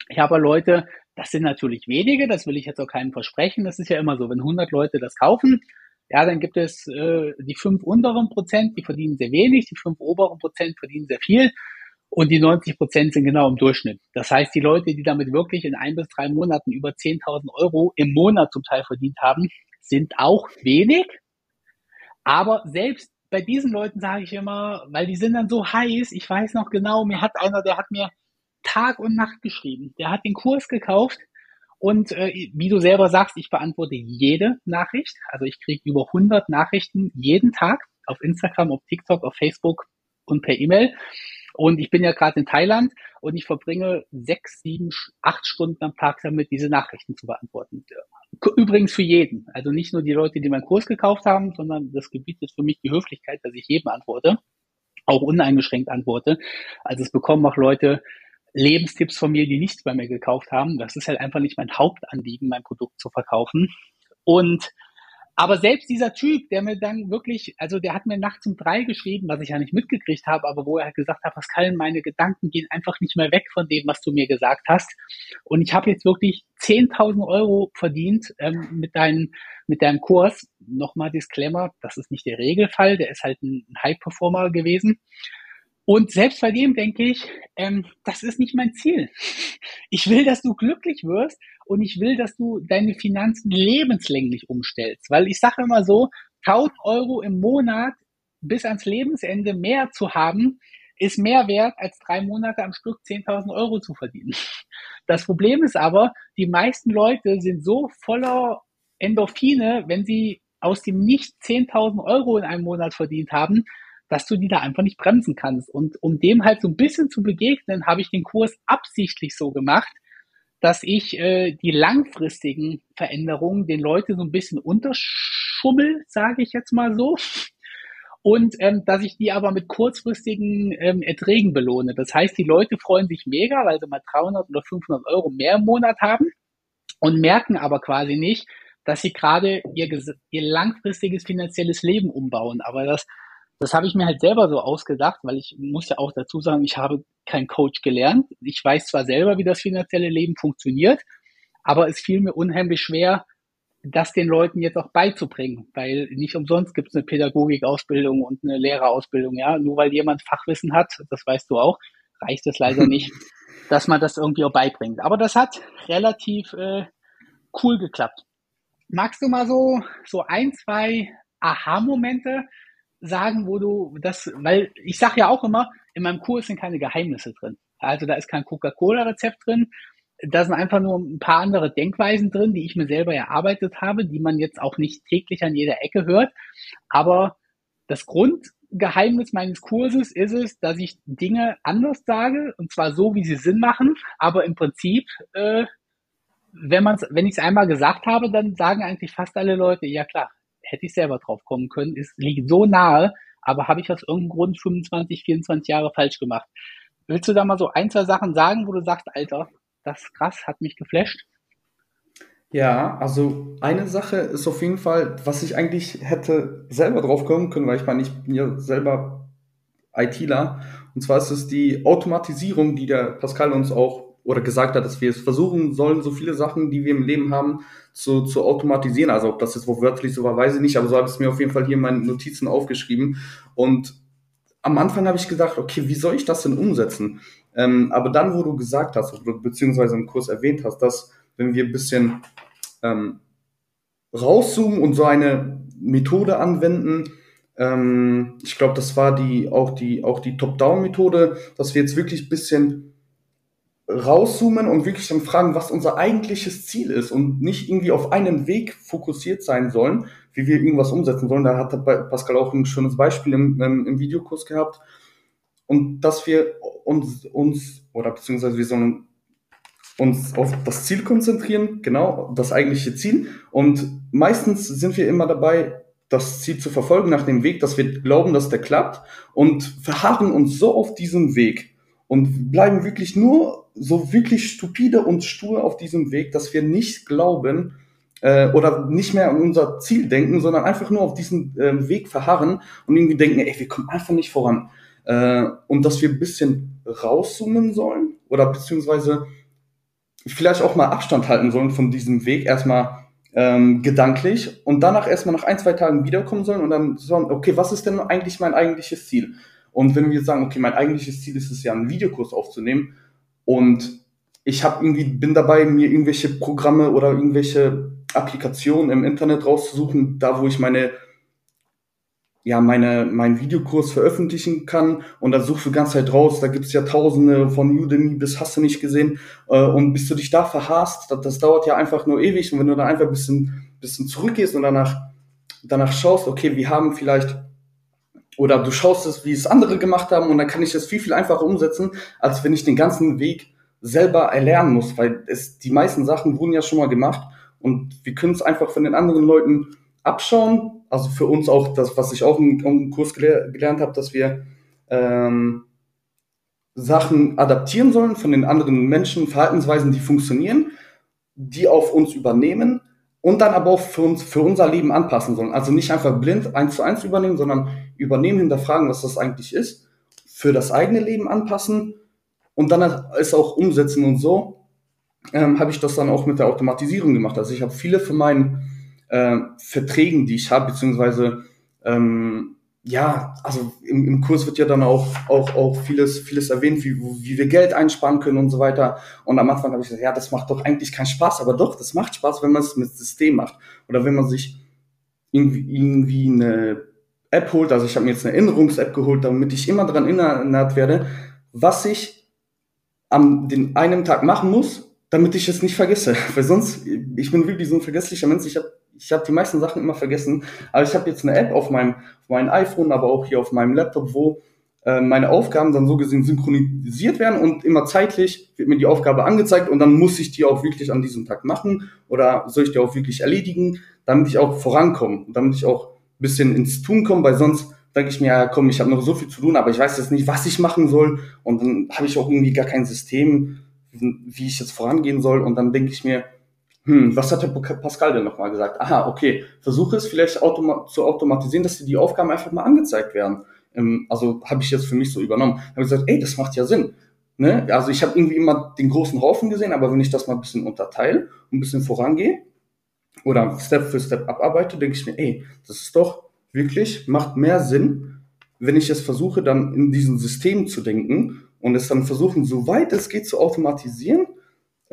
Ich habe Leute, das sind natürlich wenige, das will ich jetzt auch keinem versprechen. Das ist ja immer so, wenn 100 Leute das kaufen, ja, dann gibt es äh, die fünf unteren Prozent, die verdienen sehr wenig, die fünf oberen Prozent verdienen sehr viel und die 90 Prozent sind genau im Durchschnitt. Das heißt, die Leute, die damit wirklich in ein bis drei Monaten über 10.000 Euro im Monat zum Teil verdient haben, sind auch wenig. Aber selbst bei diesen Leuten sage ich immer, weil die sind dann so heiß, ich weiß noch genau, mir hat einer, der hat mir Tag und Nacht geschrieben. Der hat den Kurs gekauft und äh, wie du selber sagst, ich beantworte jede Nachricht. Also ich kriege über 100 Nachrichten jeden Tag auf Instagram, auf TikTok, auf Facebook und per E-Mail. Und ich bin ja gerade in Thailand und ich verbringe sechs, sieben, acht Stunden am Tag damit, diese Nachrichten zu beantworten. Übrigens für jeden. Also nicht nur die Leute, die meinen Kurs gekauft haben, sondern das Gebiet ist für mich die Höflichkeit, dass ich jedem antworte. Auch uneingeschränkt antworte. Also es bekommen auch Leute Lebenstipps von mir, die nichts bei mir gekauft haben. Das ist halt einfach nicht mein Hauptanliegen, mein Produkt zu verkaufen. Und aber selbst dieser Typ, der mir dann wirklich, also der hat mir nachts um drei geschrieben, was ich ja nicht mitgekriegt habe, aber wo er halt gesagt hat, Pascal, meine Gedanken gehen einfach nicht mehr weg von dem, was du mir gesagt hast. Und ich habe jetzt wirklich 10.000 Euro verdient ähm, mit, deinem, mit deinem Kurs. Nochmal Disclaimer, das ist nicht der Regelfall, der ist halt ein High-Performer gewesen. Und selbst bei dem denke ich, ähm, das ist nicht mein Ziel. Ich will, dass du glücklich wirst und ich will, dass du deine Finanzen lebenslänglich umstellst. Weil ich sage immer so, 1000 Euro im Monat bis ans Lebensende mehr zu haben, ist mehr wert, als drei Monate am Stück 10.000 Euro zu verdienen. Das Problem ist aber, die meisten Leute sind so voller Endorphine, wenn sie aus dem Nicht 10.000 Euro in einem Monat verdient haben, dass du die da einfach nicht bremsen kannst. Und um dem halt so ein bisschen zu begegnen, habe ich den Kurs absichtlich so gemacht, dass ich äh, die langfristigen Veränderungen den Leuten so ein bisschen unterschummel, sage ich jetzt mal so. Und ähm, dass ich die aber mit kurzfristigen ähm, Erträgen belohne. Das heißt, die Leute freuen sich mega, weil sie mal 300 oder 500 Euro mehr im Monat haben und merken aber quasi nicht, dass sie gerade ihr, ihr langfristiges finanzielles Leben umbauen. Aber das das habe ich mir halt selber so ausgedacht, weil ich muss ja auch dazu sagen, ich habe kein Coach gelernt. Ich weiß zwar selber, wie das finanzielle Leben funktioniert, aber es fiel mir unheimlich schwer, das den Leuten jetzt auch beizubringen, weil nicht umsonst gibt es eine Pädagogikausbildung und eine Lehrerausbildung, ja. Nur weil jemand Fachwissen hat, das weißt du auch, reicht es leider nicht, dass man das irgendwie auch beibringt. Aber das hat relativ äh, cool geklappt. Magst du mal so, so ein, zwei Aha-Momente sagen, wo du das, weil ich sage ja auch immer, in meinem Kurs sind keine Geheimnisse drin. Also da ist kein Coca-Cola-Rezept drin. Da sind einfach nur ein paar andere Denkweisen drin, die ich mir selber erarbeitet habe, die man jetzt auch nicht täglich an jeder Ecke hört. Aber das Grundgeheimnis meines Kurses ist es, dass ich Dinge anders sage, und zwar so, wie sie Sinn machen, aber im Prinzip, äh, wenn man's, wenn ich es einmal gesagt habe, dann sagen eigentlich fast alle Leute, ja klar, hätte ich selber drauf kommen können, es liegt so nahe, aber habe ich aus irgendeinem Grund 25, 24 Jahre falsch gemacht. Willst du da mal so ein, zwei Sachen sagen, wo du sagst, Alter, das ist krass, hat mich geflasht? Ja, also eine Sache ist auf jeden Fall, was ich eigentlich hätte selber drauf kommen können, weil ich meine, ich bin ja selber ITler. Und zwar ist es die Automatisierung, die der Pascal uns auch oder gesagt hat, dass wir es versuchen sollen, so viele Sachen, die wir im Leben haben, zu, zu automatisieren. Also ob das jetzt wortwörtlich so war, weiß ich nicht, aber so habe ich es mir auf jeden Fall hier in meinen Notizen aufgeschrieben. Und am Anfang habe ich gedacht, okay, wie soll ich das denn umsetzen? Ähm, aber dann, wo du gesagt hast, beziehungsweise im Kurs erwähnt hast, dass wenn wir ein bisschen ähm, rauszoomen und so eine Methode anwenden, ähm, ich glaube, das war die auch die auch die Top-Down-Methode, dass wir jetzt wirklich ein bisschen rauszoomen und wirklich dann fragen, was unser eigentliches Ziel ist und nicht irgendwie auf einen Weg fokussiert sein sollen, wie wir irgendwas umsetzen sollen. Da hat Pascal auch ein schönes Beispiel im, im, im Videokurs gehabt. Und dass wir uns, uns, oder beziehungsweise wir sollen uns auf das Ziel konzentrieren, genau, das eigentliche Ziel. Und meistens sind wir immer dabei, das Ziel zu verfolgen nach dem Weg, dass wir glauben, dass der klappt und verharren uns so auf diesem Weg und bleiben wirklich nur so wirklich stupide und stur auf diesem Weg, dass wir nicht glauben äh, oder nicht mehr an unser Ziel denken, sondern einfach nur auf diesen äh, Weg verharren und irgendwie denken, ey, wir kommen einfach nicht voran. Äh, und dass wir ein bisschen rauszoomen sollen oder beziehungsweise vielleicht auch mal Abstand halten sollen von diesem Weg, erstmal ähm, gedanklich und danach erstmal nach ein, zwei Tagen wiederkommen sollen und dann sagen, okay, was ist denn eigentlich mein eigentliches Ziel? Und wenn wir sagen, okay, mein eigentliches Ziel ist es ja, einen Videokurs aufzunehmen, und ich habe irgendwie, bin dabei, mir irgendwelche Programme oder irgendwelche Applikationen im Internet rauszusuchen, da wo ich meine, ja, meine, meinen Videokurs veröffentlichen kann. Und da suchst du die ganze Zeit raus, da gibt's ja tausende von Udemy bis hast du nicht gesehen. Äh, und bis du dich da verhast, das, das dauert ja einfach nur ewig. Und wenn du da einfach ein bisschen, bisschen zurückgehst und danach, danach schaust, okay, wir haben vielleicht oder du schaust es, wie es andere gemacht haben und dann kann ich das viel, viel einfacher umsetzen, als wenn ich den ganzen Weg selber erlernen muss, weil es, die meisten Sachen wurden ja schon mal gemacht und wir können es einfach von den anderen Leuten abschauen. Also für uns auch das, was ich auch im, im Kurs gele gelernt habe, dass wir ähm, Sachen adaptieren sollen von den anderen Menschen, Verhaltensweisen, die funktionieren, die auf uns übernehmen und dann aber auch für uns, für unser Leben anpassen sollen. Also nicht einfach blind eins zu eins übernehmen, sondern übernehmen, hinterfragen, was das eigentlich ist, für das eigene Leben anpassen und dann es auch umsetzen und so ähm, habe ich das dann auch mit der Automatisierung gemacht. Also ich habe viele von meinen äh, Verträgen, die ich habe, beziehungsweise ähm, ja, also im, im Kurs wird ja dann auch, auch, auch vieles, vieles erwähnt, wie, wie wir Geld einsparen können und so weiter. Und am Anfang habe ich gesagt, ja, das macht doch eigentlich keinen Spaß, aber doch, das macht Spaß, wenn man es mit System macht. Oder wenn man sich irgendwie, irgendwie eine App holt, also ich habe mir jetzt eine Erinnerungs-App geholt, damit ich immer daran erinnert werde, was ich am den einen Tag machen muss, damit ich es nicht vergesse. Weil sonst, ich bin wirklich so ein vergesslicher Mensch, ich habe ich habe die meisten Sachen immer vergessen. Aber ich habe jetzt eine App auf meinem, auf meinem iPhone, aber auch hier auf meinem Laptop, wo äh, meine Aufgaben dann so gesehen synchronisiert werden und immer zeitlich wird mir die Aufgabe angezeigt und dann muss ich die auch wirklich an diesem Tag machen oder soll ich die auch wirklich erledigen, damit ich auch vorankomme, damit ich auch ein bisschen ins Tun komme, weil sonst denke ich mir, ja komm, ich habe noch so viel zu tun, aber ich weiß jetzt nicht, was ich machen soll und dann habe ich auch irgendwie gar kein System, wie ich jetzt vorangehen soll und dann denke ich mir, hm, was hat der Pascal denn nochmal gesagt? Aha, okay, versuche es vielleicht automa zu automatisieren, dass dir die Aufgaben einfach mal angezeigt werden. Ähm, also habe ich jetzt für mich so übernommen. Habe gesagt, ey, das macht ja Sinn. Ne? Also ich habe irgendwie immer den großen Haufen gesehen, aber wenn ich das mal ein bisschen unterteile und ein bisschen vorangehe, oder Step für Step abarbeite, denke ich mir, ey, das ist doch wirklich, macht mehr Sinn, wenn ich es versuche, dann in diesen Systemen zu denken und es dann versuchen, soweit es geht, zu automatisieren,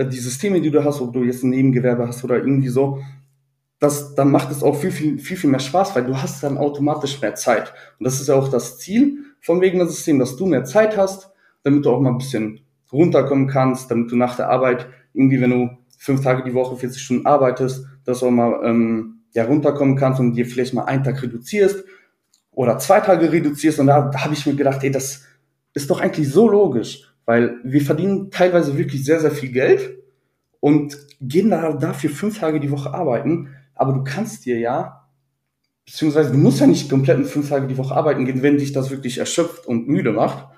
die Systeme, die du hast, ob du jetzt ein Nebengewerbe hast oder irgendwie so, das, dann macht es auch viel, viel, viel, viel mehr Spaß, weil du hast dann automatisch mehr Zeit. Und das ist ja auch das Ziel vom Wegener-System, dass du mehr Zeit hast, damit du auch mal ein bisschen runterkommen kannst, damit du nach der Arbeit irgendwie, wenn du fünf Tage die Woche 40 Stunden arbeitest, dass du auch mal ähm, ja, runterkommen kannst und dir vielleicht mal einen Tag reduzierst oder zwei Tage reduzierst. Und da, da habe ich mir gedacht, ey, das ist doch eigentlich so logisch, weil wir verdienen teilweise wirklich sehr, sehr viel Geld und gehen da dafür fünf Tage die Woche arbeiten. Aber du kannst dir ja, beziehungsweise du musst ja nicht komplett fünf Tage die Woche arbeiten gehen, wenn dich das wirklich erschöpft und müde macht,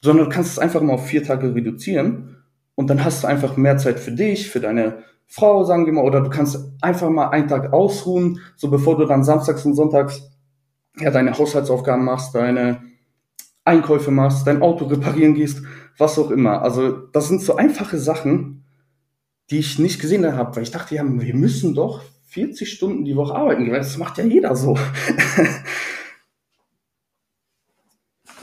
sondern du kannst es einfach mal auf vier Tage reduzieren und dann hast du einfach mehr Zeit für dich, für deine Frau, sagen wir mal, oder du kannst einfach mal einen Tag ausruhen, so bevor du dann samstags und sonntags ja deine Haushaltsaufgaben machst, deine Einkäufe machst, dein Auto reparieren gehst, was auch immer. Also das sind so einfache Sachen, die ich nicht gesehen habe, weil ich dachte, ja, wir müssen doch 40 Stunden die Woche arbeiten Das macht ja jeder so.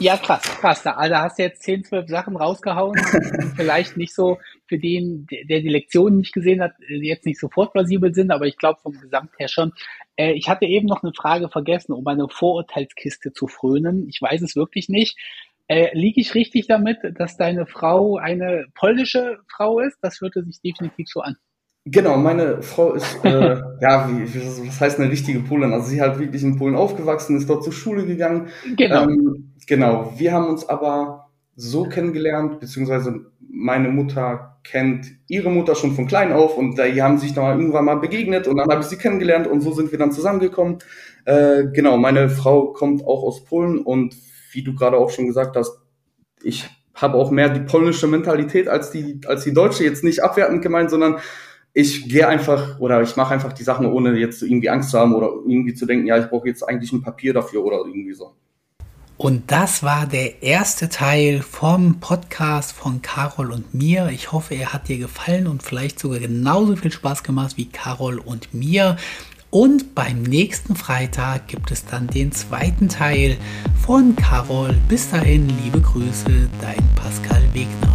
Ja, krass, krass. Da, also hast du jetzt 10, 12 Sachen rausgehauen, vielleicht nicht so für den, der die Lektion nicht gesehen hat, jetzt nicht sofort plausibel sind, aber ich glaube vom Gesamt her schon. Äh, ich hatte eben noch eine Frage vergessen, um eine Vorurteilskiste zu frönen. Ich weiß es wirklich nicht. Äh, liege ich richtig damit, dass deine Frau eine polnische Frau ist? Das hörte sich definitiv so an. Genau, meine Frau ist, äh, ja, wie, was heißt eine richtige Polin? Also sie hat wirklich in Polen aufgewachsen, ist dort zur Schule gegangen. Genau. Ähm, genau. Wir haben uns aber so kennengelernt, beziehungsweise meine Mutter kennt ihre Mutter schon von klein auf und die haben sich dann irgendwann mal begegnet und dann habe ich sie kennengelernt und so sind wir dann zusammengekommen. Äh, genau, meine Frau kommt auch aus Polen und wie du gerade auch schon gesagt hast, ich habe auch mehr die polnische Mentalität als die, als die deutsche, jetzt nicht abwertend gemeint, sondern ich gehe einfach oder ich mache einfach die Sachen, ohne jetzt irgendwie Angst zu haben oder irgendwie zu denken, ja, ich brauche jetzt eigentlich ein Papier dafür oder irgendwie so. Und das war der erste Teil vom Podcast von Carol und mir. Ich hoffe, er hat dir gefallen und vielleicht sogar genauso viel Spaß gemacht wie Carol und mir. Und beim nächsten Freitag gibt es dann den zweiten Teil von Carol. Bis dahin, liebe Grüße, dein Pascal Wegner.